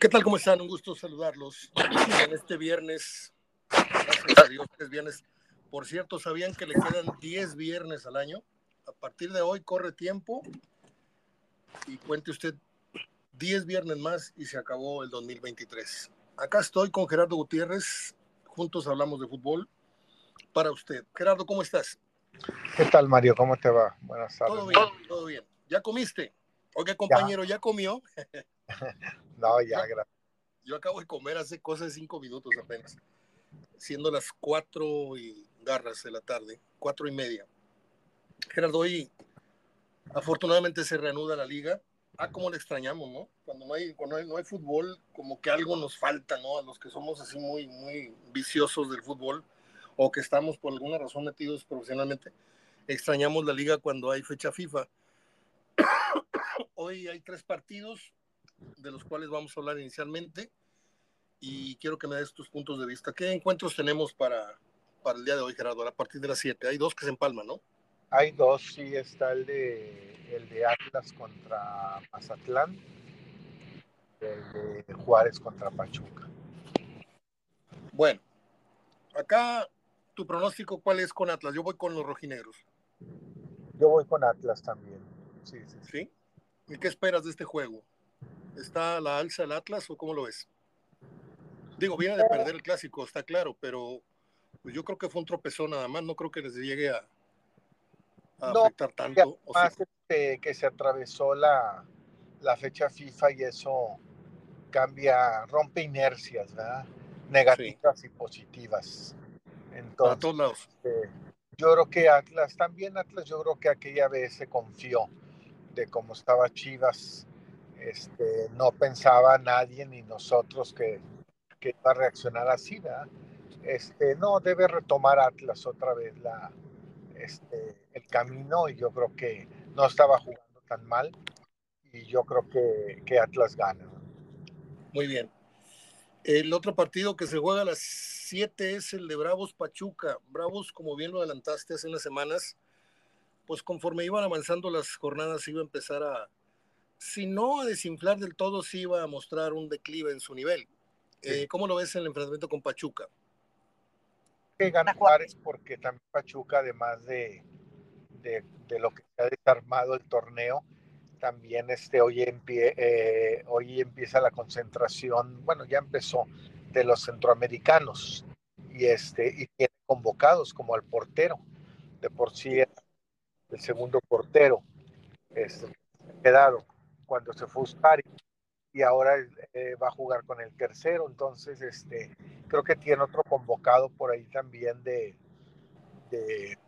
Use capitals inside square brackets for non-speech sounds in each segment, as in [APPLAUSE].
¿Qué tal? ¿Cómo están? Un gusto saludarlos en este viernes. Gracias a Dios, es viernes. Por cierto, ¿sabían que le quedan 10 viernes al año? A partir de hoy corre tiempo y cuente usted 10 viernes más y se acabó el 2023. Acá estoy con Gerardo Gutiérrez. Juntos hablamos de fútbol para usted. Gerardo, ¿cómo estás? ¿Qué tal, Mario? ¿Cómo te va? Buenas tardes. Todo bien, todo bien. ¿Ya comiste? Oiga, compañero, ¿ya, comió? [LAUGHS] no, ya, gracias. Yo acabo de comer hace cosas de cinco minutos apenas, siendo las cuatro y garras de la tarde, cuatro y media. Gerardo, hoy afortunadamente se reanuda la liga. Ah, cómo le extrañamos, ¿no? Cuando no hay, cuando no hay, fútbol, como que algo nos falta, ¿no? A los que somos así muy, muy viciosos del fútbol o que estamos por alguna razón metidos profesionalmente, extrañamos la liga cuando hay fecha FIFA Hoy hay tres partidos de los cuales vamos a hablar inicialmente y quiero que me des tus puntos de vista. ¿Qué encuentros tenemos para, para el día de hoy, Gerardo? A partir de las 7. Hay dos que se empalman, ¿no? Hay dos, sí, está el de, el de Atlas contra Mazatlán, el de Juárez contra Pachuca. Bueno, acá tu pronóstico, ¿cuál es con Atlas? Yo voy con los rojinegros. Yo voy con Atlas también. Sí, sí, sí. ¿Y qué esperas de este juego? ¿Está la alza el Atlas o cómo lo ves? Digo, viene de perder el clásico, está claro, pero pues yo creo que fue un tropezón nada más, no creo que les llegue a, afectar tanto. Más este, que se atravesó la, fecha FIFA y eso cambia, rompe inercias, ¿verdad? Negativas y positivas. Entonces, a todos lados. Este, yo creo que Atlas, también Atlas, yo creo que aquella vez se confió de cómo estaba Chivas, este, no pensaba nadie ni nosotros que, que iba a reaccionar así, ¿verdad? Este, no, debe retomar Atlas otra vez la, este, el camino y yo creo que no estaba jugando tan mal y yo creo que, que Atlas gana. Muy bien. El otro partido que se juega a las 7 es el de Bravos Pachuca. Bravos, como bien lo adelantaste hace unas semanas, pues conforme iban avanzando las jornadas iba a empezar a, si no a desinflar del todo, sí iba a mostrar un declive en su nivel. Eh, ¿Cómo lo ves en el enfrentamiento con Pachuca? Que gana Juárez porque también Pachuca, además de, de, lo que se ha desarmado el torneo, también este, hoy, eh, hoy empieza la concentración, bueno, ya empezó, de los centroamericanos y, este, y tiene convocados como al portero. De por sí el segundo portero este, quedado cuando se fue Uscari y ahora eh, va a jugar con el tercero. Entonces, este, creo que tiene otro convocado por ahí también de, de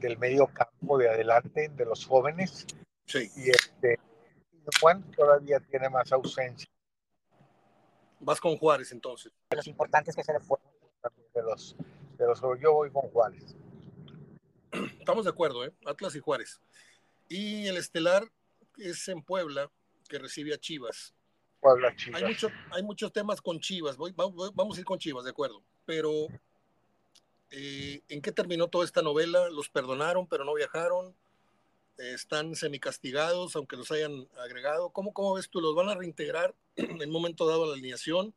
del medio campo de adelante, de los jóvenes. Sí. Y este, Juan todavía tiene más ausencia. Vas con Juárez entonces. Los importantes que se le fueron de los, de los yo voy con Juárez. [CLEARS THROAT] Estamos de acuerdo, ¿eh? Atlas y Juárez. Y el estelar es en Puebla, que recibe a Chivas. Puebla, Chivas. Hay, mucho, hay muchos temas con Chivas, Voy, vamos, a ir con Chivas, de acuerdo. Pero, eh, ¿en qué terminó toda esta novela? ¿Los perdonaron, pero no viajaron? ¿Están semicastigados, aunque los hayan agregado? ¿Cómo, ¿Cómo ves tú? ¿Los van a reintegrar [CLEARS THROAT] en el momento dado a la alineación?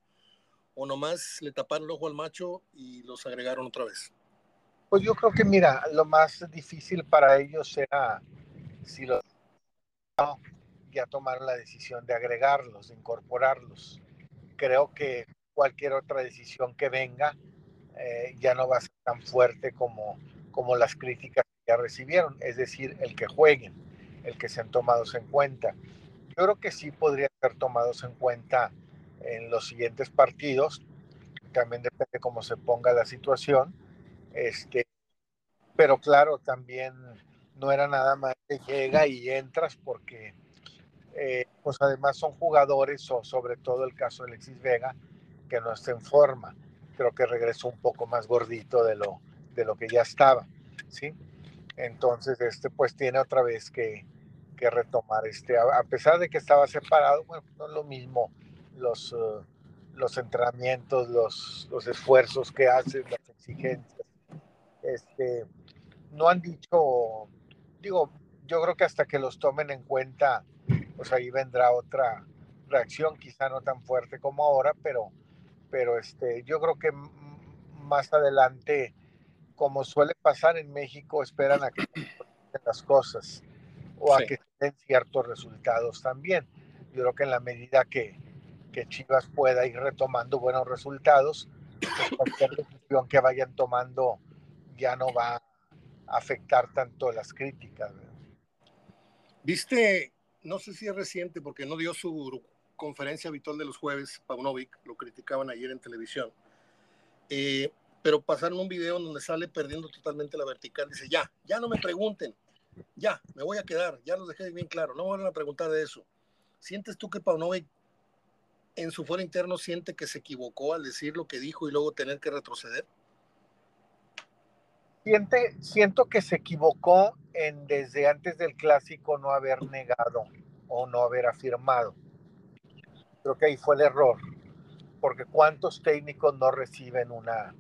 ¿O nomás le taparon el ojo al macho y los agregaron otra vez? Pues yo creo que, mira, lo más difícil para ellos era si los ya tomaron la decisión de agregarlos, de incorporarlos. Creo que cualquier otra decisión que venga eh, ya no va a ser tan fuerte como, como las críticas que ya recibieron, es decir, el que jueguen, el que sean tomados en cuenta. Yo creo que sí podrían ser tomados en cuenta en los siguientes partidos, también depende cómo se ponga la situación este, pero claro, también no era nada más que llega y entras porque, eh, pues además son jugadores, o sobre todo el caso de Alexis Vega, que no está en forma. Creo que regresó un poco más gordito de lo, de lo que ya estaba, ¿sí? Entonces, este, pues tiene otra vez que, que retomar, este, a, pesar de que estaba separado, bueno, no es lo mismo los, uh, los entrenamientos, los, los esfuerzos que hacen, las exigencias este, no han dicho, digo, yo creo que hasta que los tomen en cuenta pues ahí vendrá otra reacción, quizá no tan fuerte como ahora, pero, pero este, yo creo que más adelante, como suele pasar en México, esperan a que las cosas o a que den ciertos resultados también. Yo creo que en la medida que, que Chivas pueda ir retomando buenos resultados, pues cualquier decisión que vayan tomando ya no va a afectar tanto las críticas. Viste, no sé si es reciente porque no dio su conferencia habitual de los jueves, Paunovic, lo criticaban ayer en televisión, eh, pero pasaron un video donde sale perdiendo totalmente la vertical, dice, ya, ya no me pregunten, ya, me voy a quedar, ya los dejé bien claro, no me van a preguntar de eso. ¿Sientes tú que Paunovic en su fuero interno siente que se equivocó al decir lo que dijo y luego tener que retroceder? Siente, siento que se equivocó en desde antes del clásico no haber negado o no haber afirmado. Creo que ahí fue el error, porque cuántos técnicos no reciben una,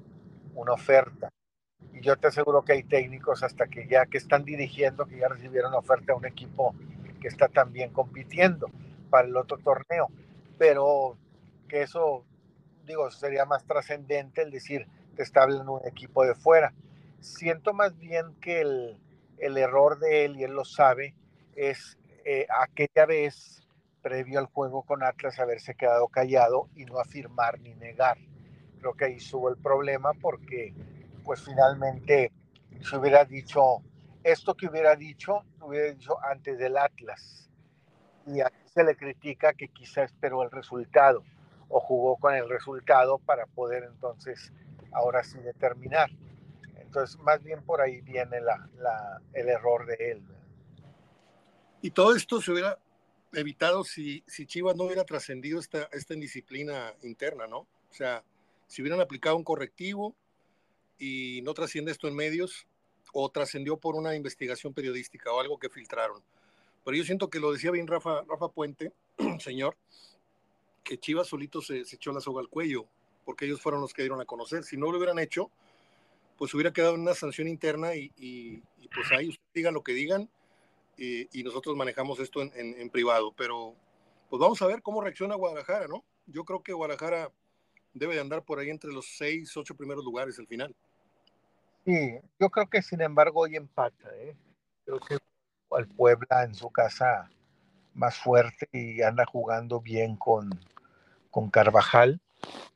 una oferta. Y yo te aseguro que hay técnicos hasta que ya que están dirigiendo, que ya recibieron oferta a un equipo que está también compitiendo para el otro torneo. Pero que eso, digo, sería más trascendente el decir, te está hablando un equipo de fuera. Siento más bien que el, el error de él, y él lo sabe, es eh, aquella vez previo al juego con Atlas haberse quedado callado y no afirmar ni negar. Creo que ahí estuvo el problema porque pues finalmente se hubiera dicho esto que hubiera dicho, hubiera dicho antes del Atlas. Y aquí se le critica que quizá esperó el resultado o jugó con el resultado para poder entonces ahora sí determinar. Entonces, más bien por ahí viene la, el error de él. Y todo esto se hubiera evitado si, si Chivas no hubiera trascendido esta, esta indisciplina interna, ¿no? O sea, si hubieran aplicado un correctivo y no trasciende esto en medios, o trascendió por una investigación periodística o algo que filtraron. Pero yo siento que lo decía bien Rafa, Rafa Puente, [CLEARS THROAT] señor, que Chivas solito se, se, echó la soga al cuello, porque ellos fueron los que dieron a conocer. Si no lo hubieran hecho, pues hubiera quedado una sanción interna y, y, y pues ahí ustedes digan lo que digan y, y nosotros manejamos esto en, en, en, privado. Pero pues vamos a ver cómo reacciona Guadalajara, ¿no? Yo creo que Guadalajara debe de andar por ahí entre los seis, ocho primeros lugares al final. Sí, yo creo que sin embargo hoy empata. ¿eh? Creo que al Puebla en su casa más fuerte y anda jugando bien con, con Carvajal.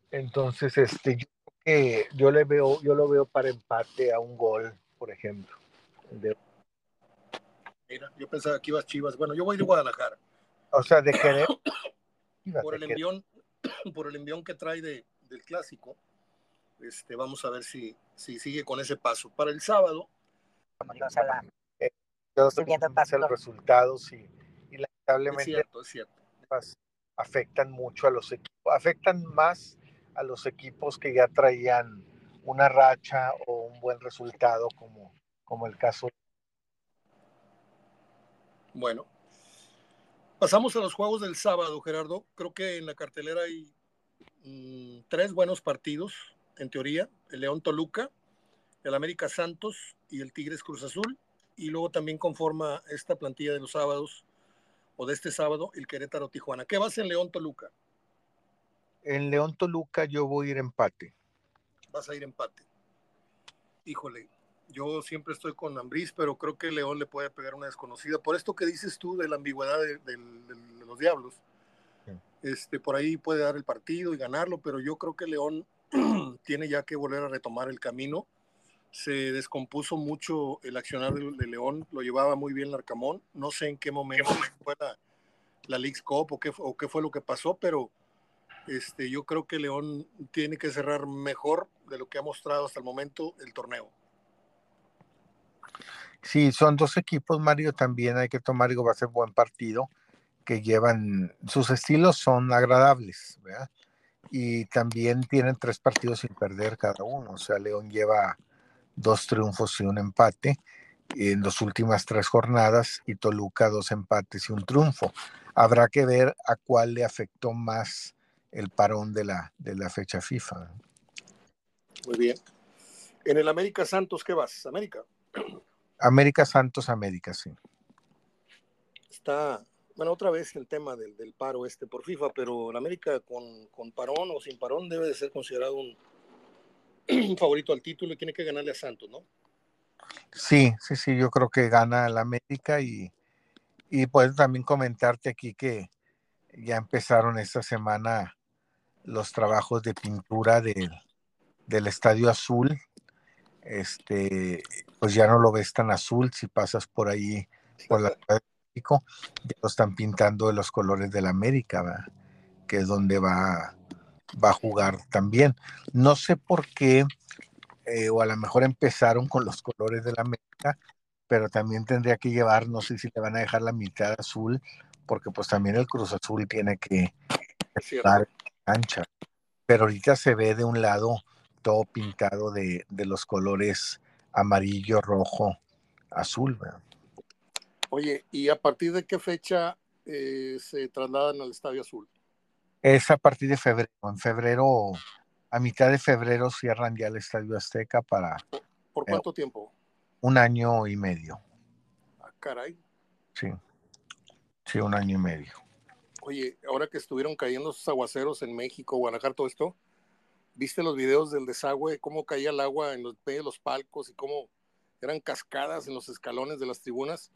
Entonces, este, yo que yo le veo, yo lo veo para empate a un gol, por ejemplo. De... Mira, yo pensaba que ibas Chivas. Bueno, yo voy de Guadalajara. O sea, de querer. [COUGHS] por el envión, [COUGHS] por el envión que trae de, del clásico. Este, vamos a ver si, si sigue con ese paso. Para el sábado. Eh, yo estoy viendo el resultado, sí. Y lamentablemente es cierto, es cierto. afectan mucho a los equipos, afectan más a los equipos que ya traían una racha o un buen resultado, como, como el caso. Bueno, pasamos a los juegos del sábado, Gerardo. Creo que en la cartelera hay mmm, tres buenos partidos, en teoría: el León Toluca, el América Santos y el Tigres Cruz Azul. Y luego también conforma esta plantilla de los sábados o de este sábado el Querétaro Tijuana. ¿Qué vas en León Toluca? En León Toluca yo voy a ir empate. Vas a ir empate. Híjole, yo siempre estoy con Ambriz, pero creo que León le puede pegar una desconocida. Por esto que dices tú de la ambigüedad de, de, de los diablos, sí. este, por ahí puede dar el partido y ganarlo, pero yo creo que León [CLEARS THROAT] tiene ya que volver a retomar el camino. Se descompuso mucho el accionar de, de León, lo llevaba muy bien Larcamón. No sé en qué momento fue la, la League's Cup o qué, o qué fue lo que pasó, pero este, yo creo que León tiene que cerrar mejor de lo que ha mostrado hasta el momento el torneo. Sí, son dos equipos, Mario, también hay que tomar, digo, va a ser buen partido, que llevan, sus estilos son agradables, ¿verdad? Y también tienen tres partidos sin perder cada uno, o sea, León lleva dos triunfos y un empate en las últimas tres jornadas y Toluca dos empates y un triunfo. Habrá que ver a cuál le afectó más el parón de la, de la fecha FIFA. Muy bien. En el América Santos, ¿qué vas? ¿América? América Santos, América, sí. Está, bueno, otra vez el tema del, del paro este por FIFA, pero en América con, con, parón o sin parón debe de ser considerado un, un, [CLEARS THROAT] favorito al título y tiene que ganarle a Santos, ¿no? Sí, sí, sí, yo creo que gana el América y, y puedo también comentarte aquí que ya empezaron esta semana los trabajos de pintura del, del Estadio Azul. Este, pues ya no lo ves tan azul si pasas por ahí, por la Ciudad de México, ya lo están pintando de los colores del América, ¿verdad? que es donde va, va a jugar también. No sé por qué, eh, o a lo mejor empezaron con los colores del América, pero también tendría que llevar, no sé si le van a dejar la mitad azul, porque pues también el Cruz Azul tiene que estar Pero ahorita se ve de un lado todo pintado de, de los colores amarillo, rojo, azul. ¿verdad? Oye, ¿y a partir de qué fecha eh, se trasladan al Estadio Azul? Es a partir de febrero. En febrero, a mitad de febrero cierran ya el Estadio Azteca para... ¿Por, por cuánto eh, tiempo? Un año y medio. Ah, caray. Sí. Sí, un año y medio. Oye, ahora que estuvieron cayendo esos aguaceros en México, Guanajuato, todo esto, ¿viste los videos del desagüe, cómo caía el agua en los, en los palcos y cómo eran cascadas en los escalones de las tribunas?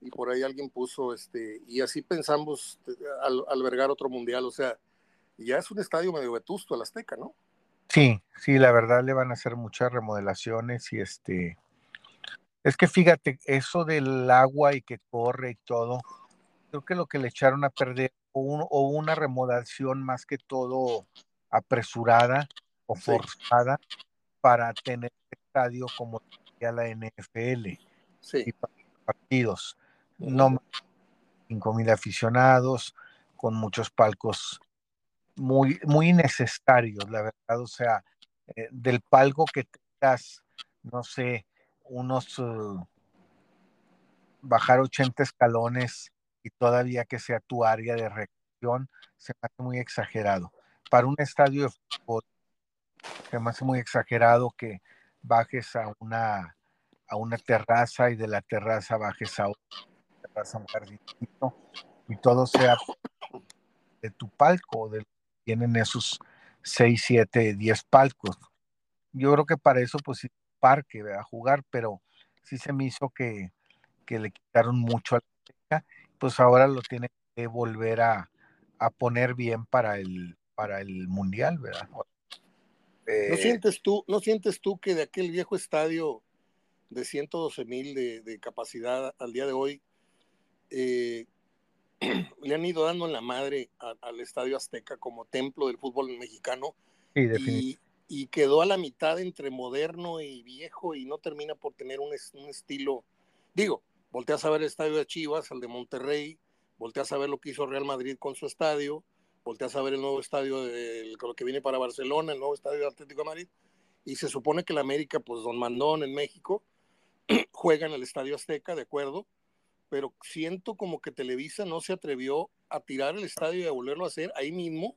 Y por ahí alguien puso, este, y así pensamos al, albergar otro mundial, o sea, ya es un estadio medio vetusto el Azteca, ¿no? Sí, sí, la verdad le van a hacer muchas remodelaciones y este, es que fíjate, eso del agua y que corre y todo, creo que lo que le echaron a perder o, un, o una remodelación más que todo apresurada o forzada sí. para tener estadio como ya la NFL sí. y partidos. No cinco mil aficionados, con muchos palcos muy, muy innecesarios, la verdad. O sea, eh, del palco que tengas, no sé, unos uh, bajar 80 escalones y todavía que sea tu área de recreación, se me hace muy exagerado. Para un estadio de fútbol, se me hace muy exagerado que bajes a una, a una terraza y de la terraza bajes a otra terraza, un jardinito, y todo sea de tu palco, de, tienen esos 6, 7, 10 palcos. Yo creo que para eso, pues sí, parque a jugar, pero sí se me hizo que, que le quitaron mucho a la pues ahora lo tiene que volver a, a, poner bien para el, para el mundial, ¿verdad? Eh, ¿No, sientes tú, ¿No sientes tú que de aquel viejo estadio de 112 mil de, de, capacidad al día de hoy eh, [CLEARS THROAT] le han ido dando en la madre a, al Estadio Azteca como templo del fútbol mexicano sí, y, y, quedó a la mitad entre moderno y viejo y no termina por tener un, un estilo, digo, volteas a ver el estadio de Chivas, el de Monterrey, volteas a ver lo que hizo Real Madrid con su estadio, volteas a ver el nuevo estadio de, lo que viene para Barcelona, el nuevo estadio de Atlético de Madrid, y se supone que la América, pues Don Mandón en México, [CLEARS THROAT] juega en el Estadio Azteca, de acuerdo, pero siento como que Televisa no se atrevió a tirar el estadio y a volverlo a hacer ahí mismo,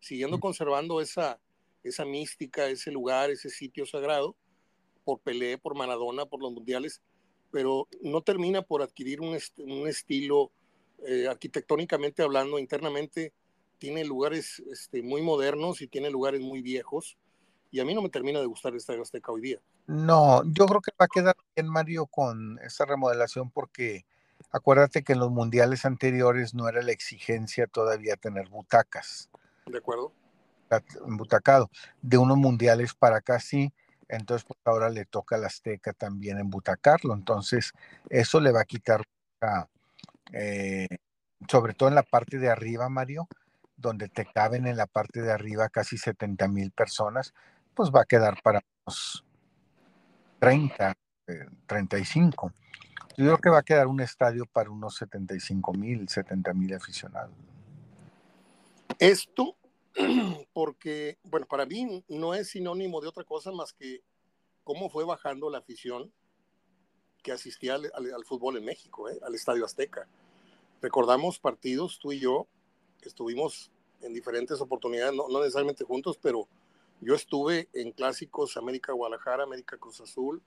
siguiendo conservando esa, esa mística, ese lugar, ese sitio sagrado, por Pelé, por Maradona, por los mundiales, pero no termina por adquirir un, est un estilo eh, arquitectónicamente hablando, internamente tiene lugares este, muy modernos y tiene lugares muy viejos. Y a mí no me termina de gustar esta Azteca hoy día. No, yo creo que va a quedar bien, Mario, con esa remodelación porque acuérdate que en los mundiales anteriores no era la exigencia todavía tener butacas. De acuerdo. Butacado. De unos mundiales para acá sí, entonces pues ahora le toca al Azteca también embutacarlo. Entonces, eso le va a quitar, eh, sobre todo en la parte de arriba, Mario, donde te caben en la parte de arriba casi 70 mil personas, pues va a quedar para unos 30, eh, 35. Yo creo que va a quedar un estadio para unos 75 mil, 70 mil aficionados. Esto, [CLEARS THROAT] porque, bueno, para mí no es sinónimo de otra cosa más que cómo fue bajando la afición que asistía al, al, al fútbol en México, ¿eh? al Estadio Azteca. Recordamos partidos, tú y yo, estuvimos en diferentes oportunidades, no, no, necesariamente juntos, pero yo estuve en clásicos América Guadalajara, América Cruz Azul,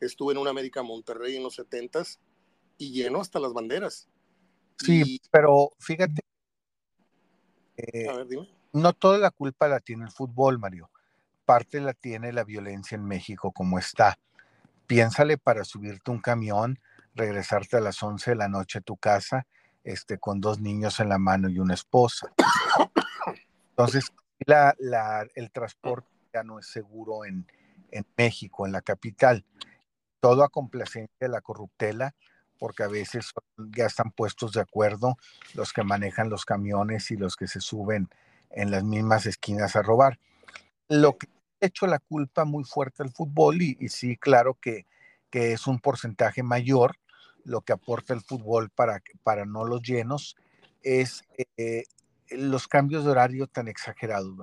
estuve en una América Monterrey en los 70s y lleno hasta las banderas. Sí, pero fíjate. Eh, a ver, dime. No toda la culpa la tiene el fútbol, Mario. Parte la tiene la violencia en México como está. Piénsale para subirte un camión, regresarte a las 11 de la noche a tu casa, este, con dos niños en la mano y una esposa. Entonces, la, el transporte ya no es seguro en, en México, en la capital. Todo a complacencia de la corruptela, porque a veces ya están puestos de acuerdo los que manejan los camiones y los que se suben en las mismas esquinas a robar. Lo que ha hecho la culpa muy fuerte al fútbol, y, sí, claro que, que, es un porcentaje mayor lo que aporta el fútbol para, para no los llenos, es eh, los cambios de horario tan exagerados.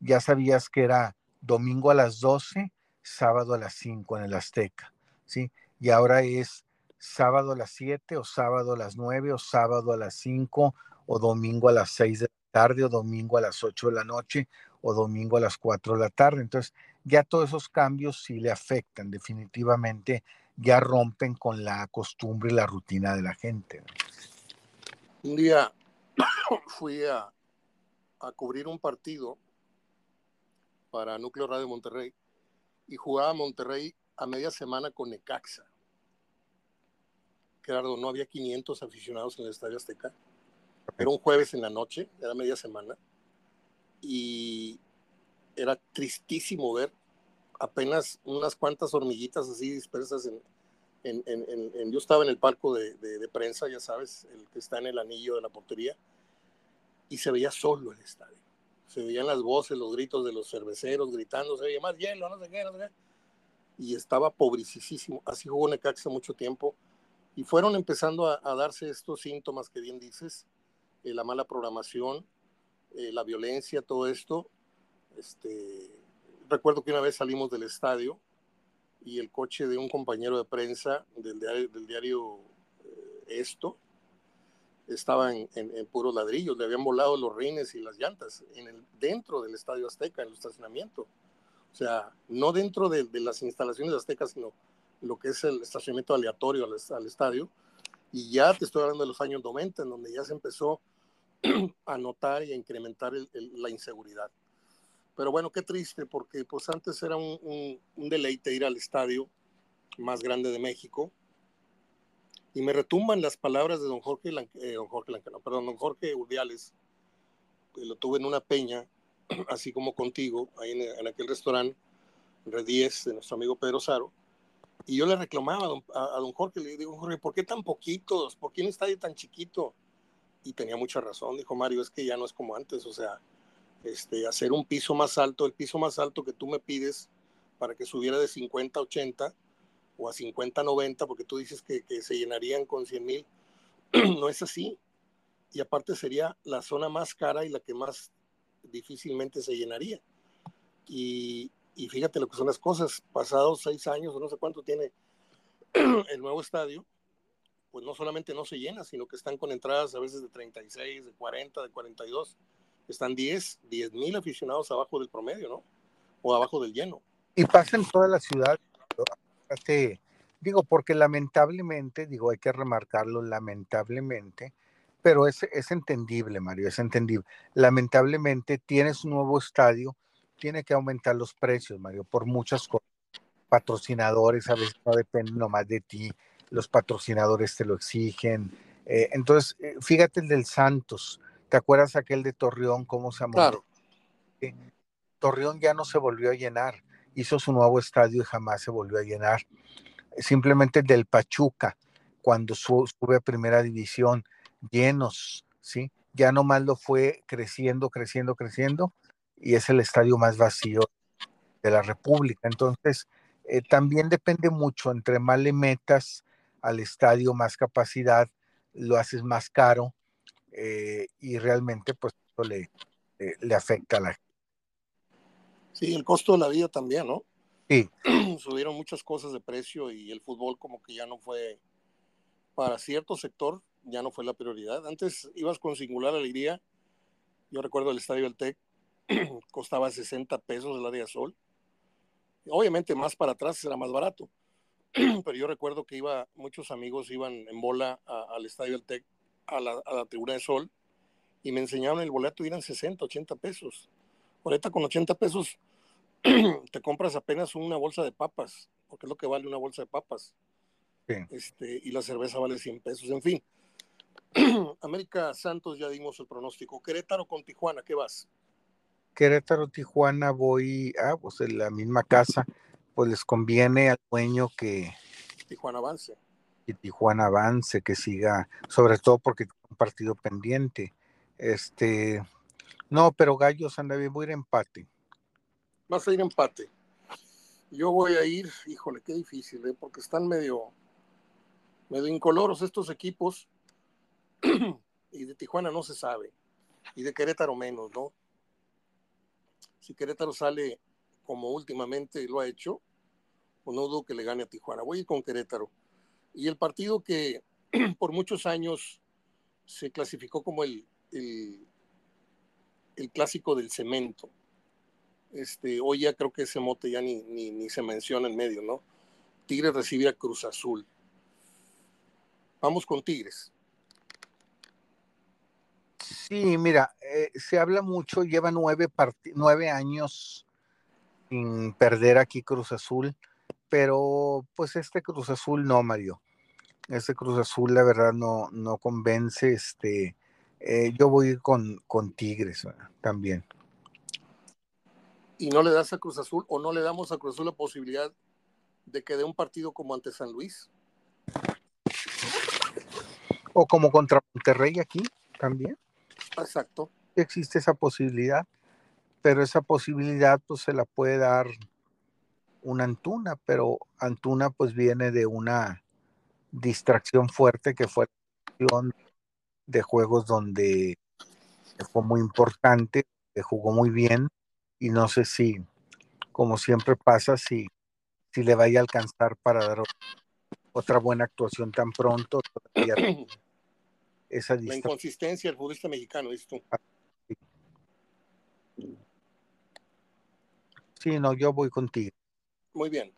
Ya sabías que era domingo a las 12, sábado a las 5 en el Azteca, ¿sí? Y ahora es sábado a las 7 o sábado a las 9 o sábado a las 5 o domingo a las 6 de tarde o domingo a las 8 de la noche o domingo a las 4 de la tarde. Entonces, ya todos esos cambios sí le afectan definitivamente, ya rompen con la costumbre y la rutina de la gente. Un día [COUGHS] fui a, a cubrir un partido para Núcleo Radio Monterrey y jugaba Monterrey a media semana con Necaxa. Gerardo, no había 500 aficionados en el Estadio Azteca era un jueves en la noche, era media semana, y era tristísimo ver apenas unas cuantas hormiguitas así dispersas en, yo estaba en el palco de, prensa, ya sabes, el que está en el anillo de la portería, y se veía solo el estadio. Se veían las voces, los gritos de los cerveceros gritando, se veía más hielo, no sé qué, no sé qué. Y estaba pobrecísimo. Así jugó Necaxa mucho tiempo. Y fueron empezando a darse estos síntomas que bien dices, eh, la mala programación, eh, la violencia, todo esto. Este, recuerdo que una vez salimos del estadio y el coche de un compañero de prensa del diario, del diario eh, Esto estaba en, en, puros ladrillos, le habían volado los rines y las llantas en el, dentro del estadio Azteca, en el estacionamiento. O sea, no dentro de, las instalaciones de Azteca, sino lo que es el estacionamiento aleatorio al, al, estadio. Y ya te estoy hablando de los años 90, en donde ya se empezó [CLEARS THROAT] a notar y a incrementar la inseguridad. Pero bueno, qué triste, porque pues antes era un, deleite ir al estadio más grande de México. Y me retumban las palabras de don Jorge, eh, don Jorge perdón, don Jorge Urdiales, que lo tuve en una peña, [CLEARS THROAT] así como contigo, ahí en, aquel restaurante, Redies, de nuestro amigo Pedro Saro. Y yo le reclamaba a don, a don Jorge, le digo, Jorge, ¿por qué tan poquitos? ¿Por qué un estadio tan chiquito? Y tenía mucha razón, dijo Mario, es que ya no es como antes, o sea, este, hacer un piso más alto, el piso más alto que tú me pides para que subiera de 50 a 80 o a 50 a 90, porque tú dices que, que se llenarían con 100 mil, [CLEARS THROAT] no es así. Y aparte sería la zona más cara y la que más difícilmente se llenaría. Y, y fíjate lo que son las cosas, pasados seis años o no sé cuánto tiene [CLEARS THROAT] el nuevo estadio, pues no solamente no se llena, sino que están con entradas a veces de 36, de 40, de 42. Están 10, 10 mil aficionados abajo del promedio, ¿no? O abajo del lleno. Y pasa en toda la ciudad. digo, porque lamentablemente, digo, hay que remarcarlo, lamentablemente, pero es, es entendible, Mario, es entendible. Lamentablemente tienes un nuevo estadio, tiene que aumentar los precios, Mario, por muchas cosas. Patrocinadores a veces no dependen nomás de ti, los patrocinadores te lo exigen. Eh, entonces, eh, fíjate el del Santos. ¿Te acuerdas aquel de Torreón, cómo se llamó? Claro. Torreón ya no se volvió a llenar. Hizo su nuevo estadio y jamás se volvió a llenar. Simplemente el del Pachuca, cuando sube a primera división, llenos, ¿sí? Ya nomás lo fue creciendo, creciendo, creciendo, y es el estadio más vacío de la República. Entonces, eh, también depende mucho, entre más le metas, al estadio más capacidad, lo haces más caro eh, y realmente pues eso le, le afecta a la gente. Sí, el costo de la vida también, ¿no? Sí. [CLEARS THROAT] Subieron muchas cosas de precio y el fútbol como que ya no fue, para cierto sector, ya no fue la prioridad. Antes ibas con singular alegría. Yo recuerdo el estadio del TEC, [CLEARS THROAT] costaba 60 pesos el área sol. Obviamente más para atrás era más barato, [CLEARS THROAT] pero yo recuerdo que iba, muchos amigos iban en bola al Estadio del TEC a la, a la tribuna de sol y me enseñaron el boleto y eran 60, 80 pesos. Ahorita con 80 pesos [CLEARS THROAT] te compras apenas una bolsa de papas, porque es lo que vale una bolsa de papas. Este, y la cerveza vale 100 pesos, en fin. [CLEARS THROAT] América Santos ya dimos el pronóstico. Querétaro con Tijuana, ¿qué vas? Querétaro, Tijuana, voy, ah, pues en la misma casa, pues les conviene al dueño que Tijuana avance. Que Tijuana avance, que siga, sobre todo porque tiene un partido pendiente. Este, no, pero Gallos anda bien, voy a ir empate. Vas a ir empate. Yo voy a ir, híjole, qué difícil, ¿eh? porque están medio, medio incoloros estos equipos. [CLEARS THROAT] y de Tijuana no se sabe. Y de Querétaro menos, ¿no? Si Querétaro sale como últimamente lo ha hecho, no dudo que le gane a Tijuana. Voy a ir con Querétaro. Y el partido que [CLEARS THROAT] por muchos años se clasificó como el, el, clásico del cemento. Este, hoy ya creo que ese mote ya ni, ni, se menciona en medio, ¿no? Tigres recibe a Cruz Azul. Vamos con Tigres. Sí, mira, eh, se habla mucho, lleva nueve, nueve años sin perder aquí Cruz Azul, pero pues este Cruz Azul no, Mario. Este Cruz Azul, la verdad, no, no convence. Este, eh, yo voy con, con Tigres también. ¿Y no le das a Cruz Azul o no le damos a Cruz Azul la posibilidad de que dé un partido como ante San Luis? O como contra Monterrey aquí también. Exacto. Existe esa posibilidad, pero esa posibilidad pues se la puede dar una Antuna, pero Antuna pues viene de una distracción fuerte que fue de juegos donde fue muy importante, que jugó muy bien y no sé si, como siempre pasa, si, si le vaya a alcanzar para dar otra buena actuación tan pronto. [CLEARS THROAT] esa La inconsistencia del futbolista mexicano, esto. Sí, no, yo voy contigo. Muy bien.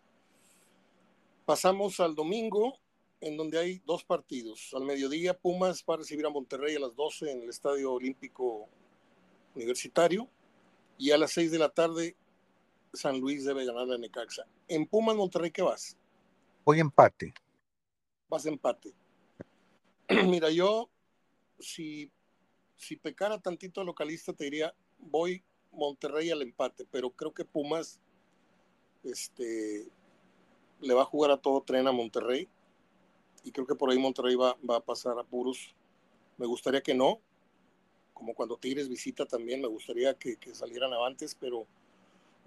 Pasamos al domingo, en donde hay dos partidos. Al mediodía, Pumas va a recibir a Monterrey a las 12 en el Estadio Olímpico Universitario. Y a las 6 de la tarde, San Luis debe ganar a Necaxa. En Pumas, Monterrey, ¿qué vas? Voy empate. Vas empate. [CLEARS THROAT] Mira, yo, si, si pecara tantito localista, te diría, voy Monterrey al empate, pero creo que Pumas este, le va a jugar a todo tren a Monterrey y creo que por ahí Monterrey va, a pasar a puros. Me gustaría que no, como cuando Tigres visita también, me gustaría que, salieran avantes, pero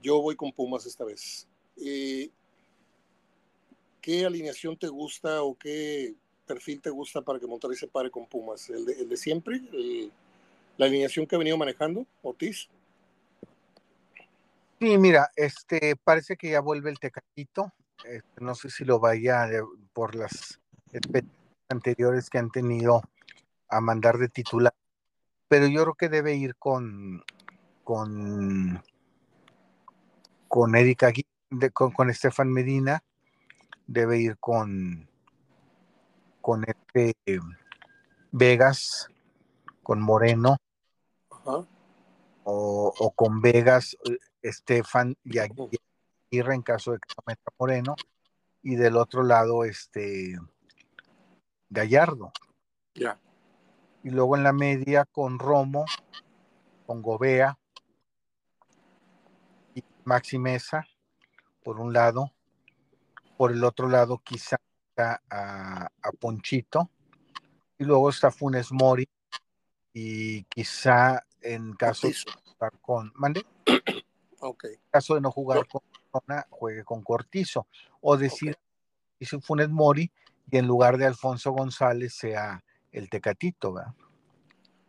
yo voy con Pumas esta vez. Eh, ¿Qué alineación te gusta o qué perfil te gusta para que Monterrey se pare con Pumas? ¿El de, siempre? ¿La alineación que ha venido manejando, Otis? Sí, mira, este parece que ya vuelve el Tecatito. Este, no sé si lo vaya por las anteriores que han tenido a mandar de titular, pero yo creo que debe ir con con con Erika con, con Estefan Medina, debe ir con con este Vegas, con Moreno. O, con Vegas, Estefan y Aguirre en caso de que no meta Moreno, y del otro lado, este Gallardo. Ya. Y luego en la media con Romo, con Gobea y Maxi Mesa, por un lado. Por el otro lado, quizá a, a Ponchito. Y luego está Funes Mori. Y quizá en caso de con. ¿Mande? [CLEARS THROAT] Okay. En caso de no jugar con juegue con Cortizo. O decir, okay. Funes Mori y en lugar de Alfonso González sea el Tecatito, ¿verdad?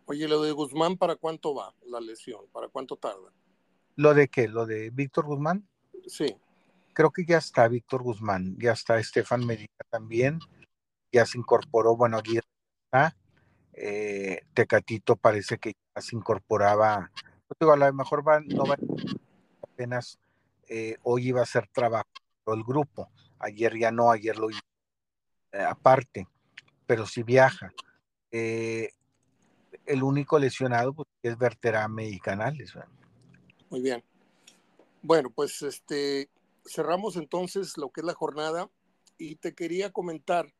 Oye, lo de Guzmán, ¿para cuánto va la lesión? ¿Para cuánto tarda? ¿Lo de qué? ¿Lo de Víctor Guzmán? Sí. Creo que ya está Víctor Guzmán, ya está Estefan Medina también, ya se incorporó, bueno, aquí está. Eh, Tecatito parece que ya se incorporaba, a lo mejor va, no va apenas eh, hoy iba a ser trabajo el grupo, ayer ya no, ayer lo eh, aparte, pero si viaja. eh, el único lesionado pues, es Berterame y Canales. Muy bien. Bueno, pues este cerramos entonces lo que es la jornada y te quería comentar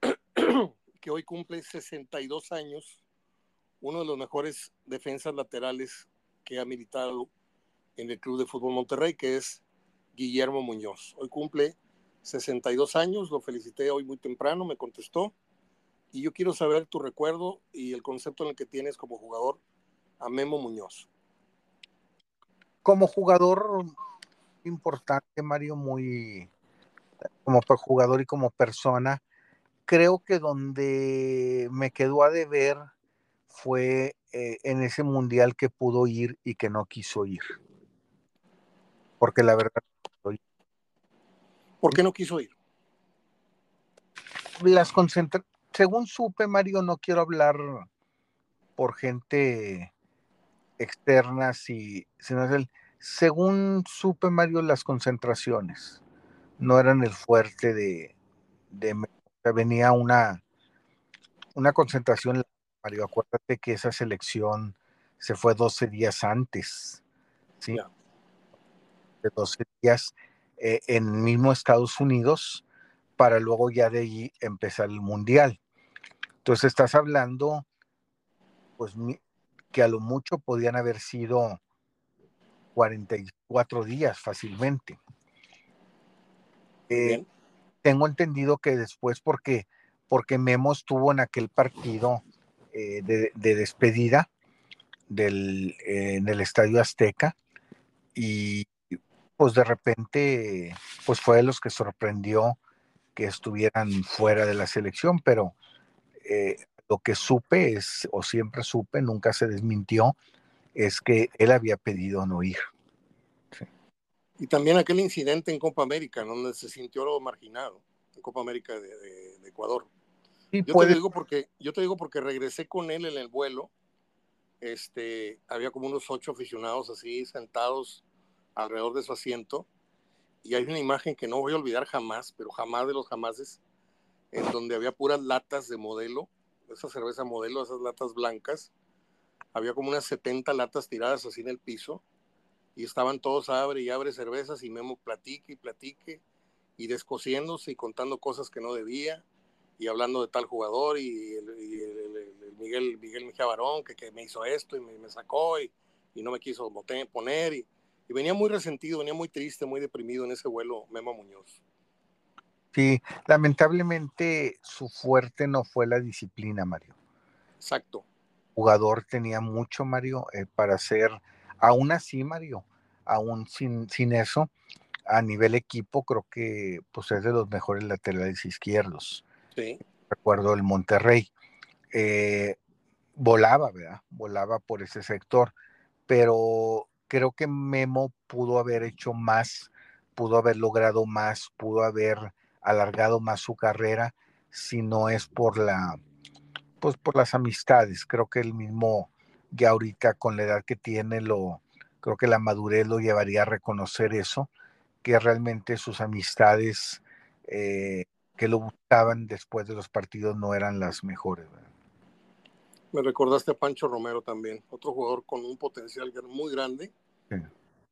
[CLEARS THROAT] que hoy cumple 62 años uno de los mejores defensas laterales que ha militado en el Club de Fútbol Monterrey, que es Guillermo Muñoz. Hoy cumple 62 años, lo felicité hoy muy temprano, me contestó, y yo quiero saber tu recuerdo y el concepto en el que tienes como jugador a Memo Muñoz. Como jugador importante, Mario, muy como jugador y como persona, creo que donde me quedó a deber fue eh, en ese mundial que pudo ir y que no quiso ir. Porque la verdad. ¿Por qué no quiso ir? Las concentra según supe, Mario, no quiero hablar por gente externa, si, el, según supe, Mario, las concentraciones no eran el fuerte de, de venía una, una concentración, Mario, acuérdate que esa selección se fue 12 días antes, ¿sí? De 12 días eh, en mismo Estados Unidos para luego ya de allí empezar el mundial. Entonces estás hablando, pues que a lo mucho podían haber sido 44 días fácilmente. Eh, tengo entendido que después, porque, porque Memo estuvo en aquel partido eh, de, despedida del, en el Estadio Azteca y pues de repente, pues fue de los que sorprendió que estuvieran fuera de la selección, pero eh, lo que supe es, o siempre supe, nunca se desmintió, es que él había pedido no ir. Y también aquel incidente en Copa América, donde se sintió marginado, en Copa América de, Ecuador. yo, te digo porque, yo te digo porque regresé con él en el vuelo, este, había como unos ocho aficionados así sentados alrededor de su asiento, y hay una imagen que no voy a olvidar jamás, pero jamás de los jamases, en donde había puras latas de modelo, esa cerveza modelo, esas latas blancas. Había como unas 70 latas tiradas así en el piso y estaban todos abre y abre cervezas y Memo platique y platique y descosiéndose y contando cosas que no debía y hablando de tal jugador y, el, Miguel, Miguel Mejía Barón que, que, me hizo esto y me, sacó y, y, no me quiso poner y, y venía muy resentido, venía muy triste, muy deprimido en ese vuelo Memo Muñoz. Sí, lamentablemente su fuerte no fue la disciplina, Mario. Exacto. El jugador tenía mucho, Mario, eh, para ser, aún así, Mario, aún sin, sin eso, a nivel equipo, creo que pues, es de los mejores laterales izquierdos. Sí. Recuerdo el Monterrey. Eh, volaba, ¿verdad? Volaba por ese sector, pero creo que Memo pudo haber hecho más, pudo haber logrado más, pudo haber alargado más su carrera si no es por la pues por las amistades. Creo que el mismo ya ahorita con la edad que tiene lo creo que la madurez lo llevaría a reconocer eso que realmente sus amistades eh, que lo buscaban después de los partidos no eran las mejores me recordaste a Pancho Romero también otro jugador con un potencial muy grande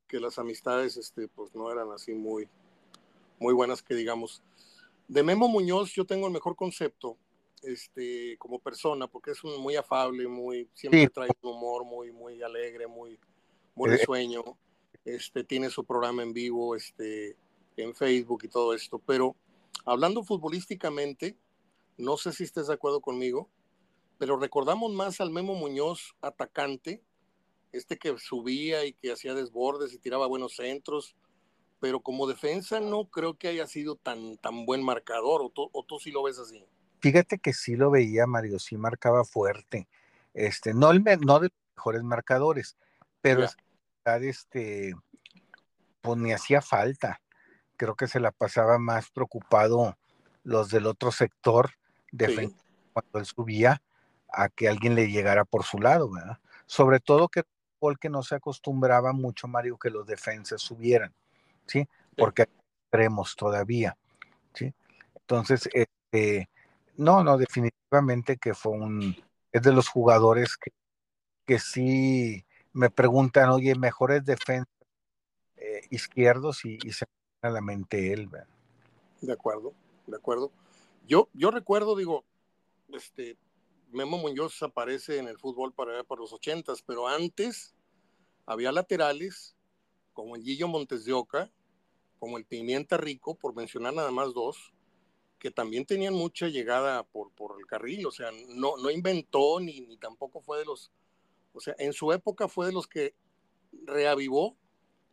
que las amistades este pues no eran así muy muy buenas que digamos. De Memo Muñoz yo tengo el mejor concepto este, como persona, porque es un, muy afable, muy, siempre trae un humor muy, muy alegre, muy, muy eh, sueño Este, tiene su programa en vivo este, en Facebook y todo esto. Pero hablando futbolísticamente, no sé si estés de acuerdo conmigo, pero recordamos más al Memo Muñoz atacante, este que subía y que hacía desbordes y tiraba buenos centros, pero como defensa no creo que haya sido tan, tan buen marcador, o, tú sí lo ves así. Fíjate que sí lo veía, Mario, sí marcaba fuerte. Este, no, el, no de los mejores marcadores, pero este, pues ni hacía falta. Creo que se la pasaba más preocupado los del otro sector de cuando él subía a que alguien le llegara por su lado, ¿verdad? Sobre todo que que no se acostumbraba mucho, Mario, que los defensas subieran. Porque hay extremos todavía, ¿sí? Entonces, este, No, no, definitivamente que fue un, es de los jugadores que, que sí me preguntan, oye, mejores defensas eh, izquierdos y, se me a la mente él. De acuerdo, de acuerdo. Yo, yo recuerdo, digo, este, Memo Muñoz aparece en el fútbol para, para los ochentas, pero antes había laterales como el Gillo Montes de Oca, como el Pimienta Rico, por mencionar nada más dos, que también tenían mucha llegada por, por el carril, o sea, no, no inventó ni, ni tampoco fue de los, o sea, en su época fue de los que reavivó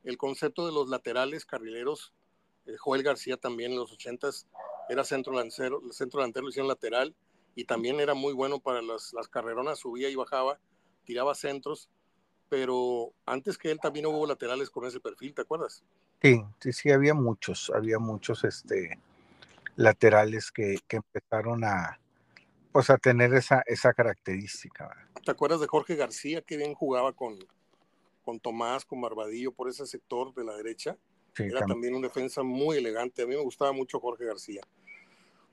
el concepto de los laterales carrileros. Eh, Joel García también en los ochentas era centro delantero, centro delantero hicieron lateral y también era muy bueno para las, las carreronas, subía y bajaba, tiraba centros, pero antes que él también hubo laterales con ese perfil, ¿te acuerdas? Sí, sí, sí, había muchos, había muchos este, laterales que, que empezaron a, pues a tener esa, esa característica. ¿Te acuerdas de Jorge García que bien jugaba con, con Tomás, con Barbadillo por ese sector de la derecha? Era también. un defensa muy elegante. A mí me gustaba mucho Jorge García.